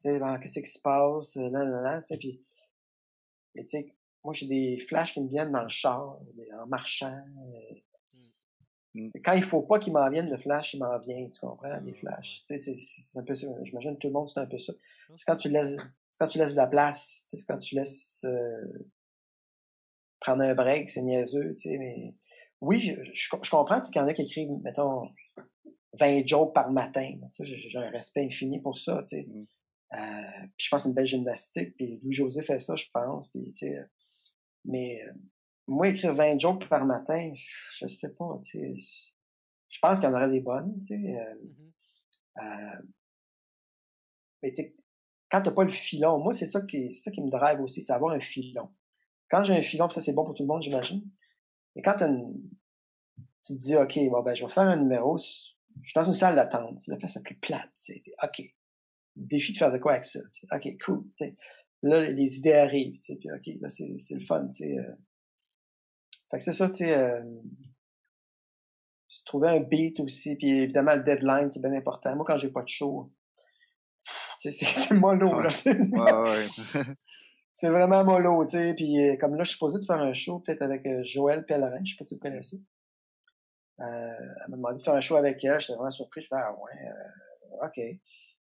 ben, qu'est-ce qui se passe, là, là, là, tu sais, puis, tu sais, moi, j'ai des flashs qui me viennent dans le char, en marchant. Mm. Quand il faut pas qu'il m'en vienne le flash, il m'en vient, tu comprends, les flashs. Tu sais, c'est un peu ça. J'imagine que tout le monde, c'est un peu ça. C'est quand tu laisses, quand tu laisses de la place, c'est quand tu laisses euh, prendre un break, c'est niaiseux, tu sais, mais oui, je, je comprends qu'il y en a qui écrivent, mettons, 20 jokes par matin. J'ai un respect infini pour ça, tu sais. Mm. Euh, puis je pense que c'est une belle gymnastique, puis Louis-José fait ça, je pense, puis tu sais, mais euh, moi, écrire 20 jokes par matin, je sais pas, tu sais, je pense qu'il y en aurait des bonnes, tu sais, mm-hmm. mais tu sais, quand t'as pas le filon, moi, c'est ça qui, me drive aussi, c'est avoir un filon. Quand j'ai un filon, ça c'est bon pour tout le monde, j'imagine, mais quand tu te dis, OK, bon, ben, je vais faire un numéro, je suis dans une salle d'attente, c'est la place la plus plate, tu OK. Défi de faire de quoi avec ça, OK, cool, Là, les idées arrivent, tu OK, là, c'est, le fun, tu. Euh. Fait que c'est ça, tu euh... trouver un beat aussi, puis évidemment, le deadline, c'est bien important. Moi, quand j'ai pas de show, c'est, c'est, c'est mollo, là, ouais, ouais. c'est vraiment mollo, tu sais. Puis euh, comme là, je suis supposé de faire un show peut-être avec euh, Joël Pellerin, je sais pas si vous connaissez. Euh, elle m'a demandé de faire un show avec elle, j'étais vraiment surpris, je fais ah ouais, euh, ok.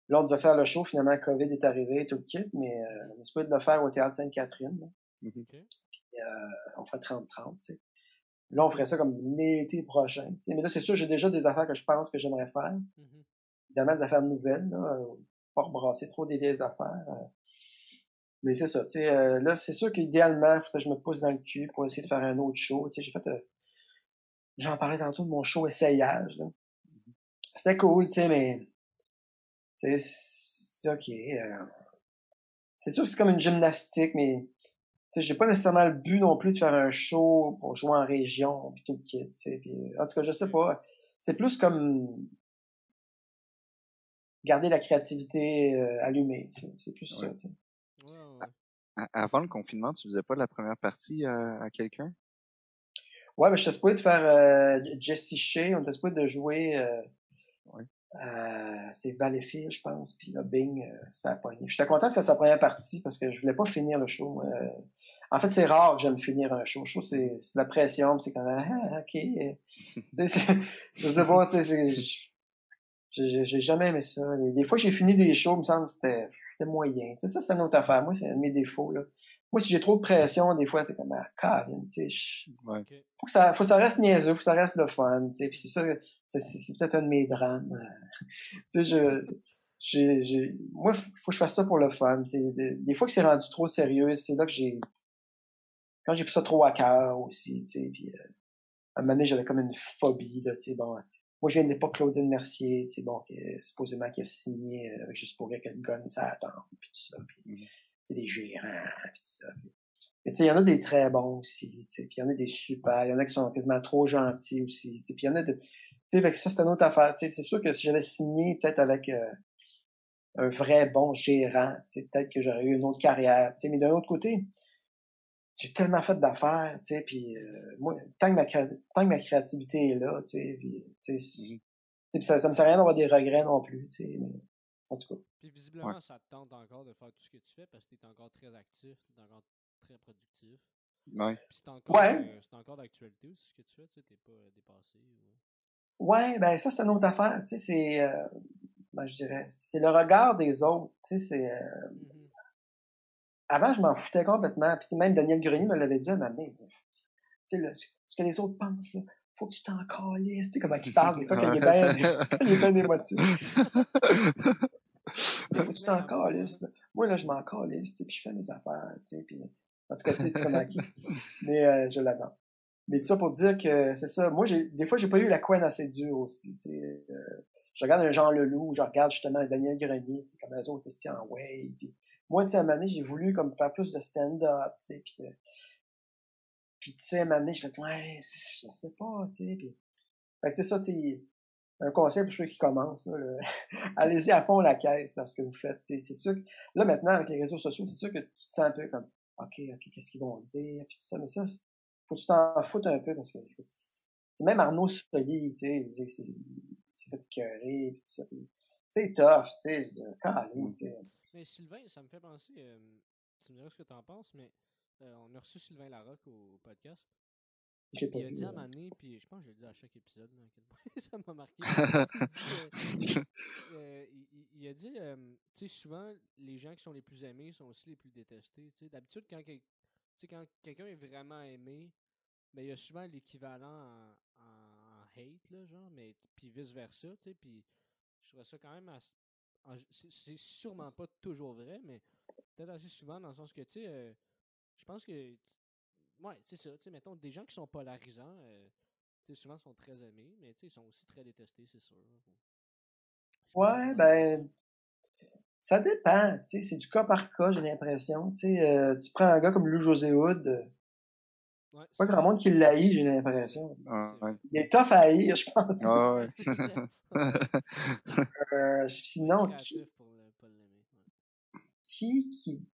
Là, on devait faire le show, finalement, le COVID est arrivé, tout le kit, mais euh, on est supposé de le faire au Théâtre Sainte-Catherine. Mm-hmm. Puis, on ferait 30-30, tu sais. Là, on ferait ça comme l'été prochain. Mais là, c'est sûr, j'ai déjà des affaires que je pense que j'aimerais faire. Mm-hmm. Évidemment, des affaires nouvelles, là, pas rebrasser trop des vieilles affaires. Mais c'est ça, tu sais, euh, là, c'est sûr qu'idéalement, il faudrait que je me pousse dans le cul pour essayer de faire un autre show. Tu sais, j'ai fait, euh, j'en parlais tantôt de mon show essayage, C'était cool, tu sais, mais, c'est ok. Euh, c'est sûr que c'est comme une gymnastique, mais, tu sais, j'ai pas nécessairement le but non plus de faire un show pour jouer en région, puis tout le kit, tu sais. en tout cas, je sais pas. C'est plus comme garder la créativité allumée. C'est plus ça. Avant le confinement, tu faisais pas la première partie à, quelqu'un? Ouais, mais je suis supposé de faire euh, Jesse Shea, on était supposé de jouer euh, euh, c'est Valleyfield, je pense, puis là, Bing, euh, ça a pogné. J'étais content de faire sa première partie parce que je voulais pas finir le show. Euh. en fait, c'est rare que j'aime finir un show. Je trouve c'est la pression, c'est quand même ah, ok. je sais pas, tu sais, j'ai jamais aimé ça. Des fois, j'ai fini des shows, il me semble que c'était moyen. c'est ça, c'est une autre affaire. Moi, c'est mes défauts. Là. Moi, si j'ai trop de pression, des fois, c'est comme, ah, Caroline, tu sais. Ouais. Faut que ça, faut que ça reste niaiseux, faut que ça reste le fun, tu sais. Puis c'est ça, c'est, peut-être un de mes drames. tu sais, je, j'ai, j'ai, moi, faut que je fasse ça pour le fun, tu sais. Des, fois que c'est rendu trop sérieux, c'est là que j'ai, quand j'ai pris ça trop à cœur aussi, tu sais. Puis, euh, à un moment donné, j'avais comme une phobie, là, tu sais, bon moi, je viens de l'époque Claudine Mercier, tu bon, supposément qui a signé euh, juste pour qu'elle gagne sa attente, puis tout ça, puis, des gérants, puis tout ça. Mais tu sais, il y en a des très bons aussi, puis il y en a des super, il y en a qui sont quasiment trop gentils aussi, puis il y en a de... Tu sais, ça, c'est une autre affaire, c'est sûr que si j'avais signé peut-être avec euh, un vrai bon gérant, peut-être que j'aurais eu une autre carrière, mais d'un autre côté, j'ai tellement fait d'affaires, tu sais, puis euh, moi, tant que, ma, tant que ma créativité est là, tu sais, puis, tu sais, mm-hmm. ça, ça me sert à rien d'avoir des regrets non plus, tu sais, mais en tout cas. Puis visiblement, ça te tente encore de faire tout ce que tu fais parce que tu es encore très actif, tu es encore très productif. Ouais. Puis c'est encore, ouais. euh, encore d'actualité aussi ce que tu fais, tu n'es pas euh, dépassé. Ou... Ouais, ben ça, c'est une autre affaire, tu sais, c'est, euh, ben, je dirais, c'est le regard des autres, tu sais, c'est... Euh, mm-hmm avant, je m'en foutais complètement. Puis même Daniel Grenier me l'avait dit à ma main. Tu sais, ce que les autres pensent, là, faut que tu t'en calisses. Tu sais, comment il parle, des fois, quand il est bien, il est bien émotif. faut que tu t'en calisses. Moi, là, je m'en calisse, puis je fais mes affaires, tu sais, puis, en tout cas, tu sais, tu comment qui. Mais euh, je l'adore. Mais tout ça pour dire que c'est ça. Moi, j'ai, des fois, j'ai pas eu la couenne assez dure aussi. Tu sais, euh, je regarde un Jean Leloup, je regarde justement un Daniel Grenier, tu sais, comme eux autres, ils en way, puis moi, tu sais, à un j'ai voulu comme faire plus de stand-up, tu sais, puis, euh, puis tu sais, à un moment donné, je fais, ouais, je sais pas, tu sais, puis, fait que c'est ça, tu sais, un conseil pour ceux qui commencent, allez-y à fond la caisse dans ce que vous faites, tu sais, c'est sûr que, là, maintenant, avec les réseaux sociaux, c'est sûr que tu te sens un peu comme, ok, ok, qu'est-ce qu'ils vont dire, puis tout ça, mais ça, faut que tu t'en foutes un peu, parce que, même Arnaud Soli, tu sais, c'est fait cœurer, puis tout ça, c'est tough, tu sais, quand tu sais, mais Sylvain, ça me fait penser, euh, tu me diras ce que tu en penses, mais euh, on a reçu Sylvain Larocque au, podcast. il a dit à un moment puis je pense que je le dis à chaque épisode, là, ça m'a marqué. il, a dit, tu sais, souvent, les gens qui sont les plus aimés sont aussi les plus détestés. D'habitude, quand, quand quelqu'un est vraiment aimé, ben, il y a souvent l'équivalent en, en, hate, là, genre, mais puis vice-versa, tu sais, puis je trouve ça quand même assez, c'est sûrement pas toujours vrai, mais peut-être assez souvent dans le sens que, tu sais, euh, je pense que, ouais, c'est ça, tu sais, mettons, des gens qui sont polarisants, euh, tu sais, souvent sont très aimés, mais tu sais, ils sont aussi très détestés, c'est sûr. Ouais, ben, ça dépend, tu sais, c'est du cas par cas, j'ai l'impression. Tu sais, euh, tu prends un gars comme Lou José Hood, Ouais, pas grand monde qui l'haït, j'ai l'impression. Ah, ouais. Il est tough à haïr, je pense. Ah, ouais. euh, sinon, qui... qui, qui,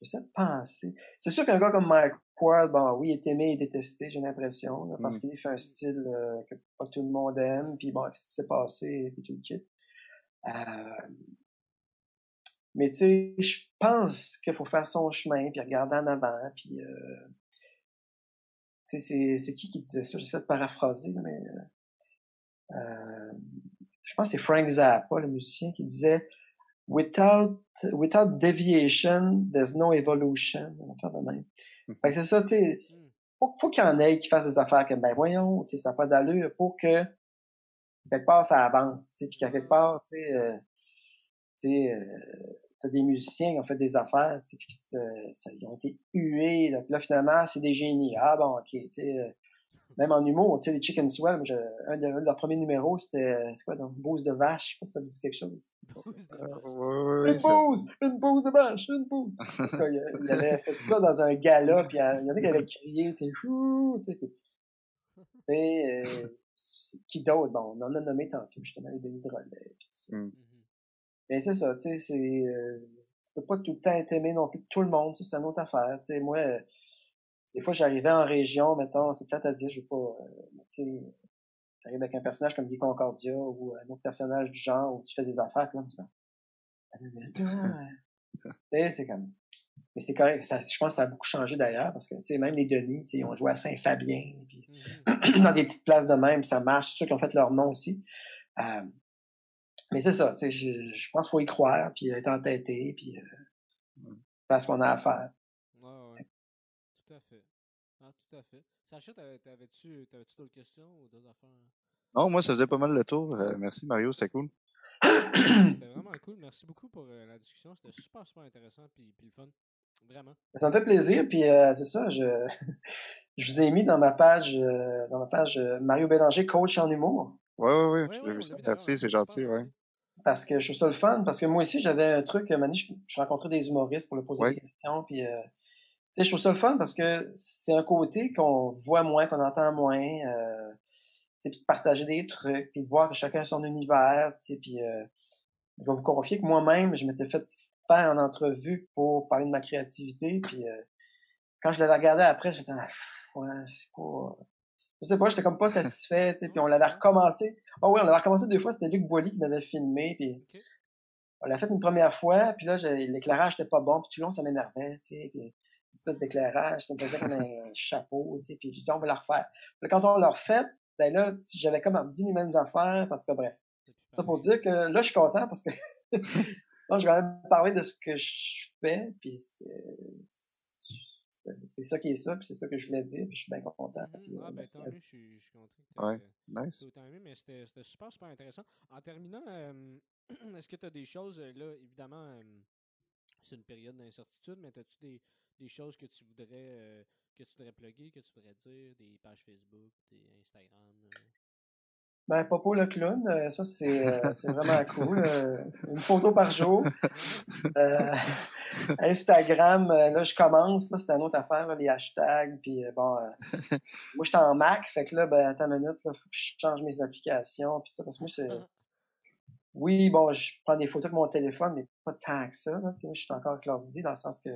J'essaie de penser. C'est sûr qu'un gars comme Mike Ward, bon, oui, il est aimé et détesté, j'ai l'impression, parce mm. qu'il fait un style euh, que pas tout le monde aime, puis bon, ce qui s'est passé, puis tout le kit. Euh... Mais tu sais, je pense qu'il faut faire son chemin, puis regarder en avant, puis euh, c'est qui qui disait ça? J'essaie de paraphraser, mais euh, euh, je pense que c'est Frank Zappa, le musicien, qui disait Without, without deviation, there's no evolution. Mmh. c'est ça, tu sais. Mmh. Faut, faut qu'il y en ait qui fassent des affaires comme, ben voyons, ça n'a pas d'allure pour que quelque part ça avance, puis qu'à quelque part, tu sais, tu sais, euh, t'as des musiciens qui ont fait des affaires, tu sais, puis ça, ils ont été hués, là, puis là finalement, c'est des génies. Ah bon, ok, tu sais, euh, même en humour, tu sais, les Chicken Swell, je, un, de, leurs premiers numéros, c'était, c'est quoi, donc, bouse de vache, je sais pas si ça me dit quelque chose. une bouse, une bouse de vache, une bouse. il, il, avait fait ça dans un gala, puis il y en a qui avaient crié, tu sais, chou, tu sais, et, euh, qui d'autre? Bon, on en a nommé tantôt, justement, les Denis de relais, puis ça. Mm. Mais c'est ça, tu sais, c'est. Euh, tu peux pas tout le temps être aimé non plus tout le monde, c'est une autre affaire. Tu sais, moi, euh, des fois, j'arrivais en région, mettons, c'est peut-être à dire, je veux pas. Euh, tu sais, j'arrive avec un personnage comme Guy Concordia ou un autre personnage du genre où tu fais des affaires, comme ça. c'est comme. Mais c'est correct. Ça, je pense que ça a beaucoup changé d'ailleurs, parce que, tu sais, même les Denis, ils ont joué à Saint-Fabien, puis mm-hmm. dans des petites places de même, ça marche. C'est sûr qu'ils ont fait leur nom aussi. Euh, mais c'est ça, je, je pense qu'il faut y croire, puis être entêté, puis euh, faire ce qu'on a à faire. Ouais, ouais. Tout à fait. Ah, tout à fait. Sacha, t'avais-tu d'autres questions ou d'autres affaires? Non, moi, ça faisait pas mal le tour. Euh, merci, Mario, c'était cool. c'était vraiment cool. Merci beaucoup pour euh, la discussion. C'était super, super intéressant, puis, puis le fun. Vraiment. Ça me fait plaisir, puis euh, c'est ça, je, je vous ai mis dans ma page, dans ma page Mario Bélanger, coach en humour. Oui, oui, oui. Merci, c'est gentil, ouais. Parce que je trouve ça le fun, parce que moi aussi, j'avais un truc, Mani, je, je, rencontrais des humoristes pour leur poser des questions, puis, euh, sais, je trouve ça le fun parce que c'est un côté qu'on voit moins, qu'on entend moins. Euh, puis de partager des trucs, puis de voir que chacun a son univers, puis euh, je vais vous confier que moi-même, je m'étais fait faire une entrevue pour parler de ma créativité, puis quand je l'avais regardé après, j'étais ouais, c'est pas... Je sais pas, j'étais comme pas satisfait, tu sais, puis on l'avait recommencé. Oh oui, on l'avait recommencé deux fois, c'était Luc Boily qui m'avait filmé, puis on l'a fait une première fois, puis là, l'éclairage était pas bon, puis tout le long, ça m'énervait, tu sais, puis une espèce d'éclairage qui me faisait comme un chapeau, tu sais, puis je disais, on va le refaire. Puis quand on l'a refait, ben là, j'avais comme dit les mêmes affaires, parce que bref. Ça pour dire que là, je suis content parce que là, je vais même parler de ce que je fais, puis c'est ça qui est ça, puis c'est ça que je voulais dire, puis je suis bien content. Mmh, ah, ben tant mieux, je suis, je suis content. Ouais, nice. Tant mieux, mais c'était super, super intéressant. En terminant, euh, est-ce que tu as des choses, euh, là, évidemment, euh, c'est une période d'incertitude, mais as-tu des, des, choses que tu voudrais euh, que tu voudrais plugger, que tu voudrais dire, des pages Facebook, des Instagram? Ben, Popo le clown, euh, ça c'est euh, vraiment cool. Euh, une photo par jour. Instagram, là je commence, là c'est une autre affaire, les hashtags, puis bon, moi j'étais en Mac, fait que là, ben attends une minute, il faut que je change mes applications, puis ça, parce que moi c'est... Oui, bon, je prends des photos avec mon téléphone, mais pas tant que ça, là, moi je suis encore avec l'ordi, dans le sens que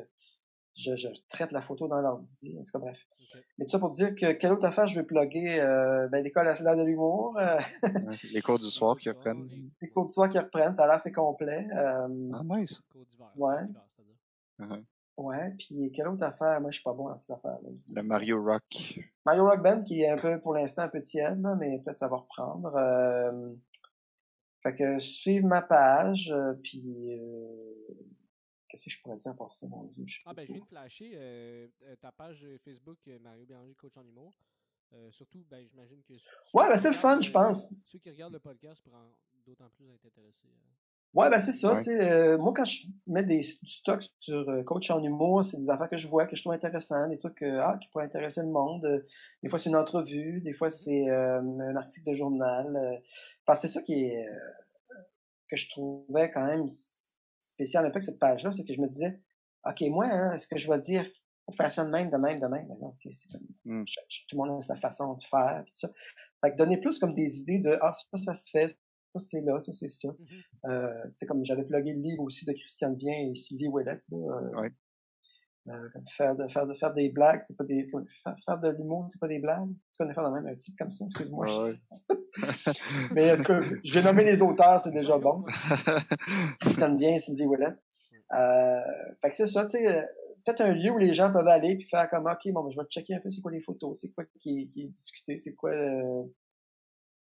je, je, traite la photo dans l'ordi. En tout cas, bref. Mais tout ça pour dire que quelle autre affaire je vais plugger? Euh, ben, l'école nationale de l'humour. Euh, les cours du soir qui reprennent. Les cours du soir qui reprennent, ça a l'air assez complet. Euh, ah, nice. Ouais. Uh-huh. Ouais, puis quelle autre affaire? Moi, je suis pas bon dans ces affaires-là. Le Mario Rock. Mario Rock Band, qui est un peu, pour l'instant, un peu tiède, mais peut-être ça va reprendre. Euh, fait que suivre ma page, puis Qu'est-ce que je pourrais dire pour ça, mon Dieu? ah, ben, je viens de flasher euh, euh, ta page Facebook euh, Mario Béranger, coach en humour. surtout, ben, j'imagine que. Ouais, ben, c'est le fun, je pense. Ceux qui regardent le podcast pourront d'autant plus être intéressés. Ouais, ben, c'est ça. Ouais. moi, quand je mets des, du stock sur coach en humour, c'est des affaires que je vois, que je trouve intéressantes, des trucs ah, qui pourraient intéresser le monde. des fois, c'est une entrevue, des fois, mm-hmm. c'est un article de journal. parce que c'est ça qui est. que je trouvais quand même spécial un peu avec cette page-là, c'est que je me disais, OK, moi, hein, est-ce que je vais dire, faut faire ça de même, de même, de même? non, comme, mm. tout le monde a sa façon de faire, tout ça. Fait que donner plus comme des idées de, ah, ça, ça se fait, ça, c'est là, ça, c'est ça. Mm-hmm. euh, tu sais, comme j'avais plugué le livre aussi de Christiane Bien et Sylvie Ouellette, là, euh, ouais. Euh, faire, de, faire, de, faire des blagues, c'est pas des. Faire, faire de l'humour, c'est pas des blagues? Tu connais faire même un titre comme ça, excuse-moi. Ouais. Mais est-ce que j'ai nommé les auteurs, c'est déjà bon. ça me vient, Sylvie Willett. Euh, fait que c'est ça, tu sais, euh, peut-être un lieu où les gens peuvent aller puis faire comme OK, bon, ben, je vais checker un peu c'est quoi les photos, c'est quoi qui, qui est discuté, c'est quoi euh,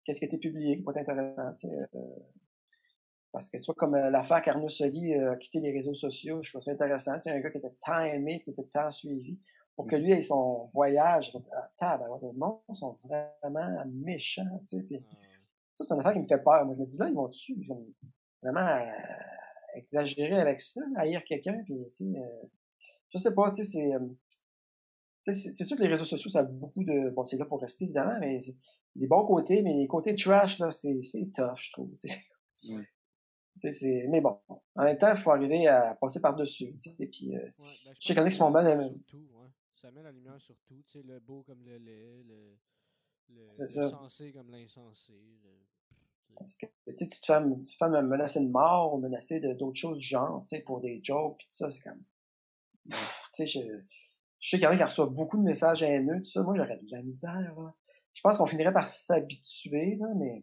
qu'est-ce qui a été publié, qui peut être intéressant. Euh, parce que tu vois, comme euh, l'affaire qu'Arnaud Soli euh, a quitté les réseaux sociaux, je trouve ça intéressant. Tu sais, un gars qui était tant aimé, qui était tant suivi, pour que lui ait son voyage, table, le monde sont vraiment méchants, tu sais. Puis, ça, c'est une affaire qui me fait peur. Moi, je me dis, là, ils vont dessus, vraiment euh, exagérer avec ça, haïr quelqu'un, puis, tu sais, euh, je sais pas, tu sais, c'est, c'est sûr que les réseaux sociaux, ça a beaucoup de, bon, c'est là pour rester, évidemment, mais c'est des bons côtés, mais les côtés trash, là, c'est, c'est tough, je trouve. C'est, mais bon, en même temps, il faut arriver à passer par-dessus. Et puis, euh, ouais, ben, je sais qu'il y en a qui sont bonnes. Ouais. Ça met la lumière sur tout, tu sais, le beau comme le laid, le, le, le sensé comme l'insensé. Parce que tu te fais, tu fais menacer de mort ou menacer de, d'autres choses du genre, tu sais, pour des jokes, puis tout ça, c'est comme. Tu sais, je, je sais qu'il y en a qui reçoivent beaucoup de messages haineux, tout ça. Moi, j'aurais de la misère, là. Je pense qu'on finirait par s'habituer, là, mais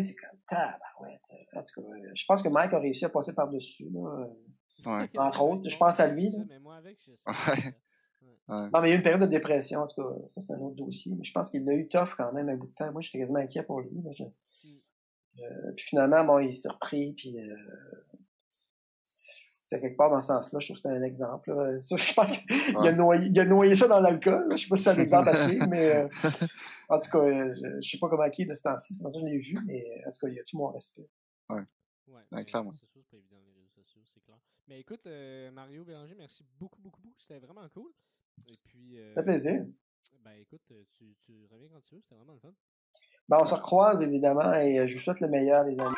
c'est comme tabarouette. En tout cas, je pense que Mike a réussi à passer par-dessus. Là. Ouais. Entre autres, je pense à lui. Ça, mais moi avec, je sais ouais. Ouais. Non, mais il y a eu une période de dépression, en tout cas. Ça, c'est un autre dossier. Mais je pense qu'il l'a eu tough quand même un bout de temps. Moi, j'étais quasiment inquiet pour lui. Je... Mm. Euh, puis finalement, bon, il s'est repris. Puis euh, c'est quelque part dans ce sens-là. Je trouve que c'est un exemple. Là. Ça, je pense qu'il a, noyé, il a noyé ça dans l'alcool. Je sais pas si c'est un exemple à suivre, mais euh, en tout cas, euh, je, je sais pas comment qui est de ce temps-ci. Je l'ai vu, mais en tout cas, il a tout mon respect. Ouais. Ouais, ouais clairement. C'est sûr, c'est pas évident les réseaux sociaux, c'est clair. Mais écoute, euh, Mario Béranger, merci beaucoup, beaucoup, beaucoup. C'était vraiment cool. Et puis. Euh, ça fait plaisir. Ben écoute, tu, tu reviens quand tu veux, c'était vraiment le fun. Ben, on se recroise évidemment et je vous souhaite le meilleur, les amis.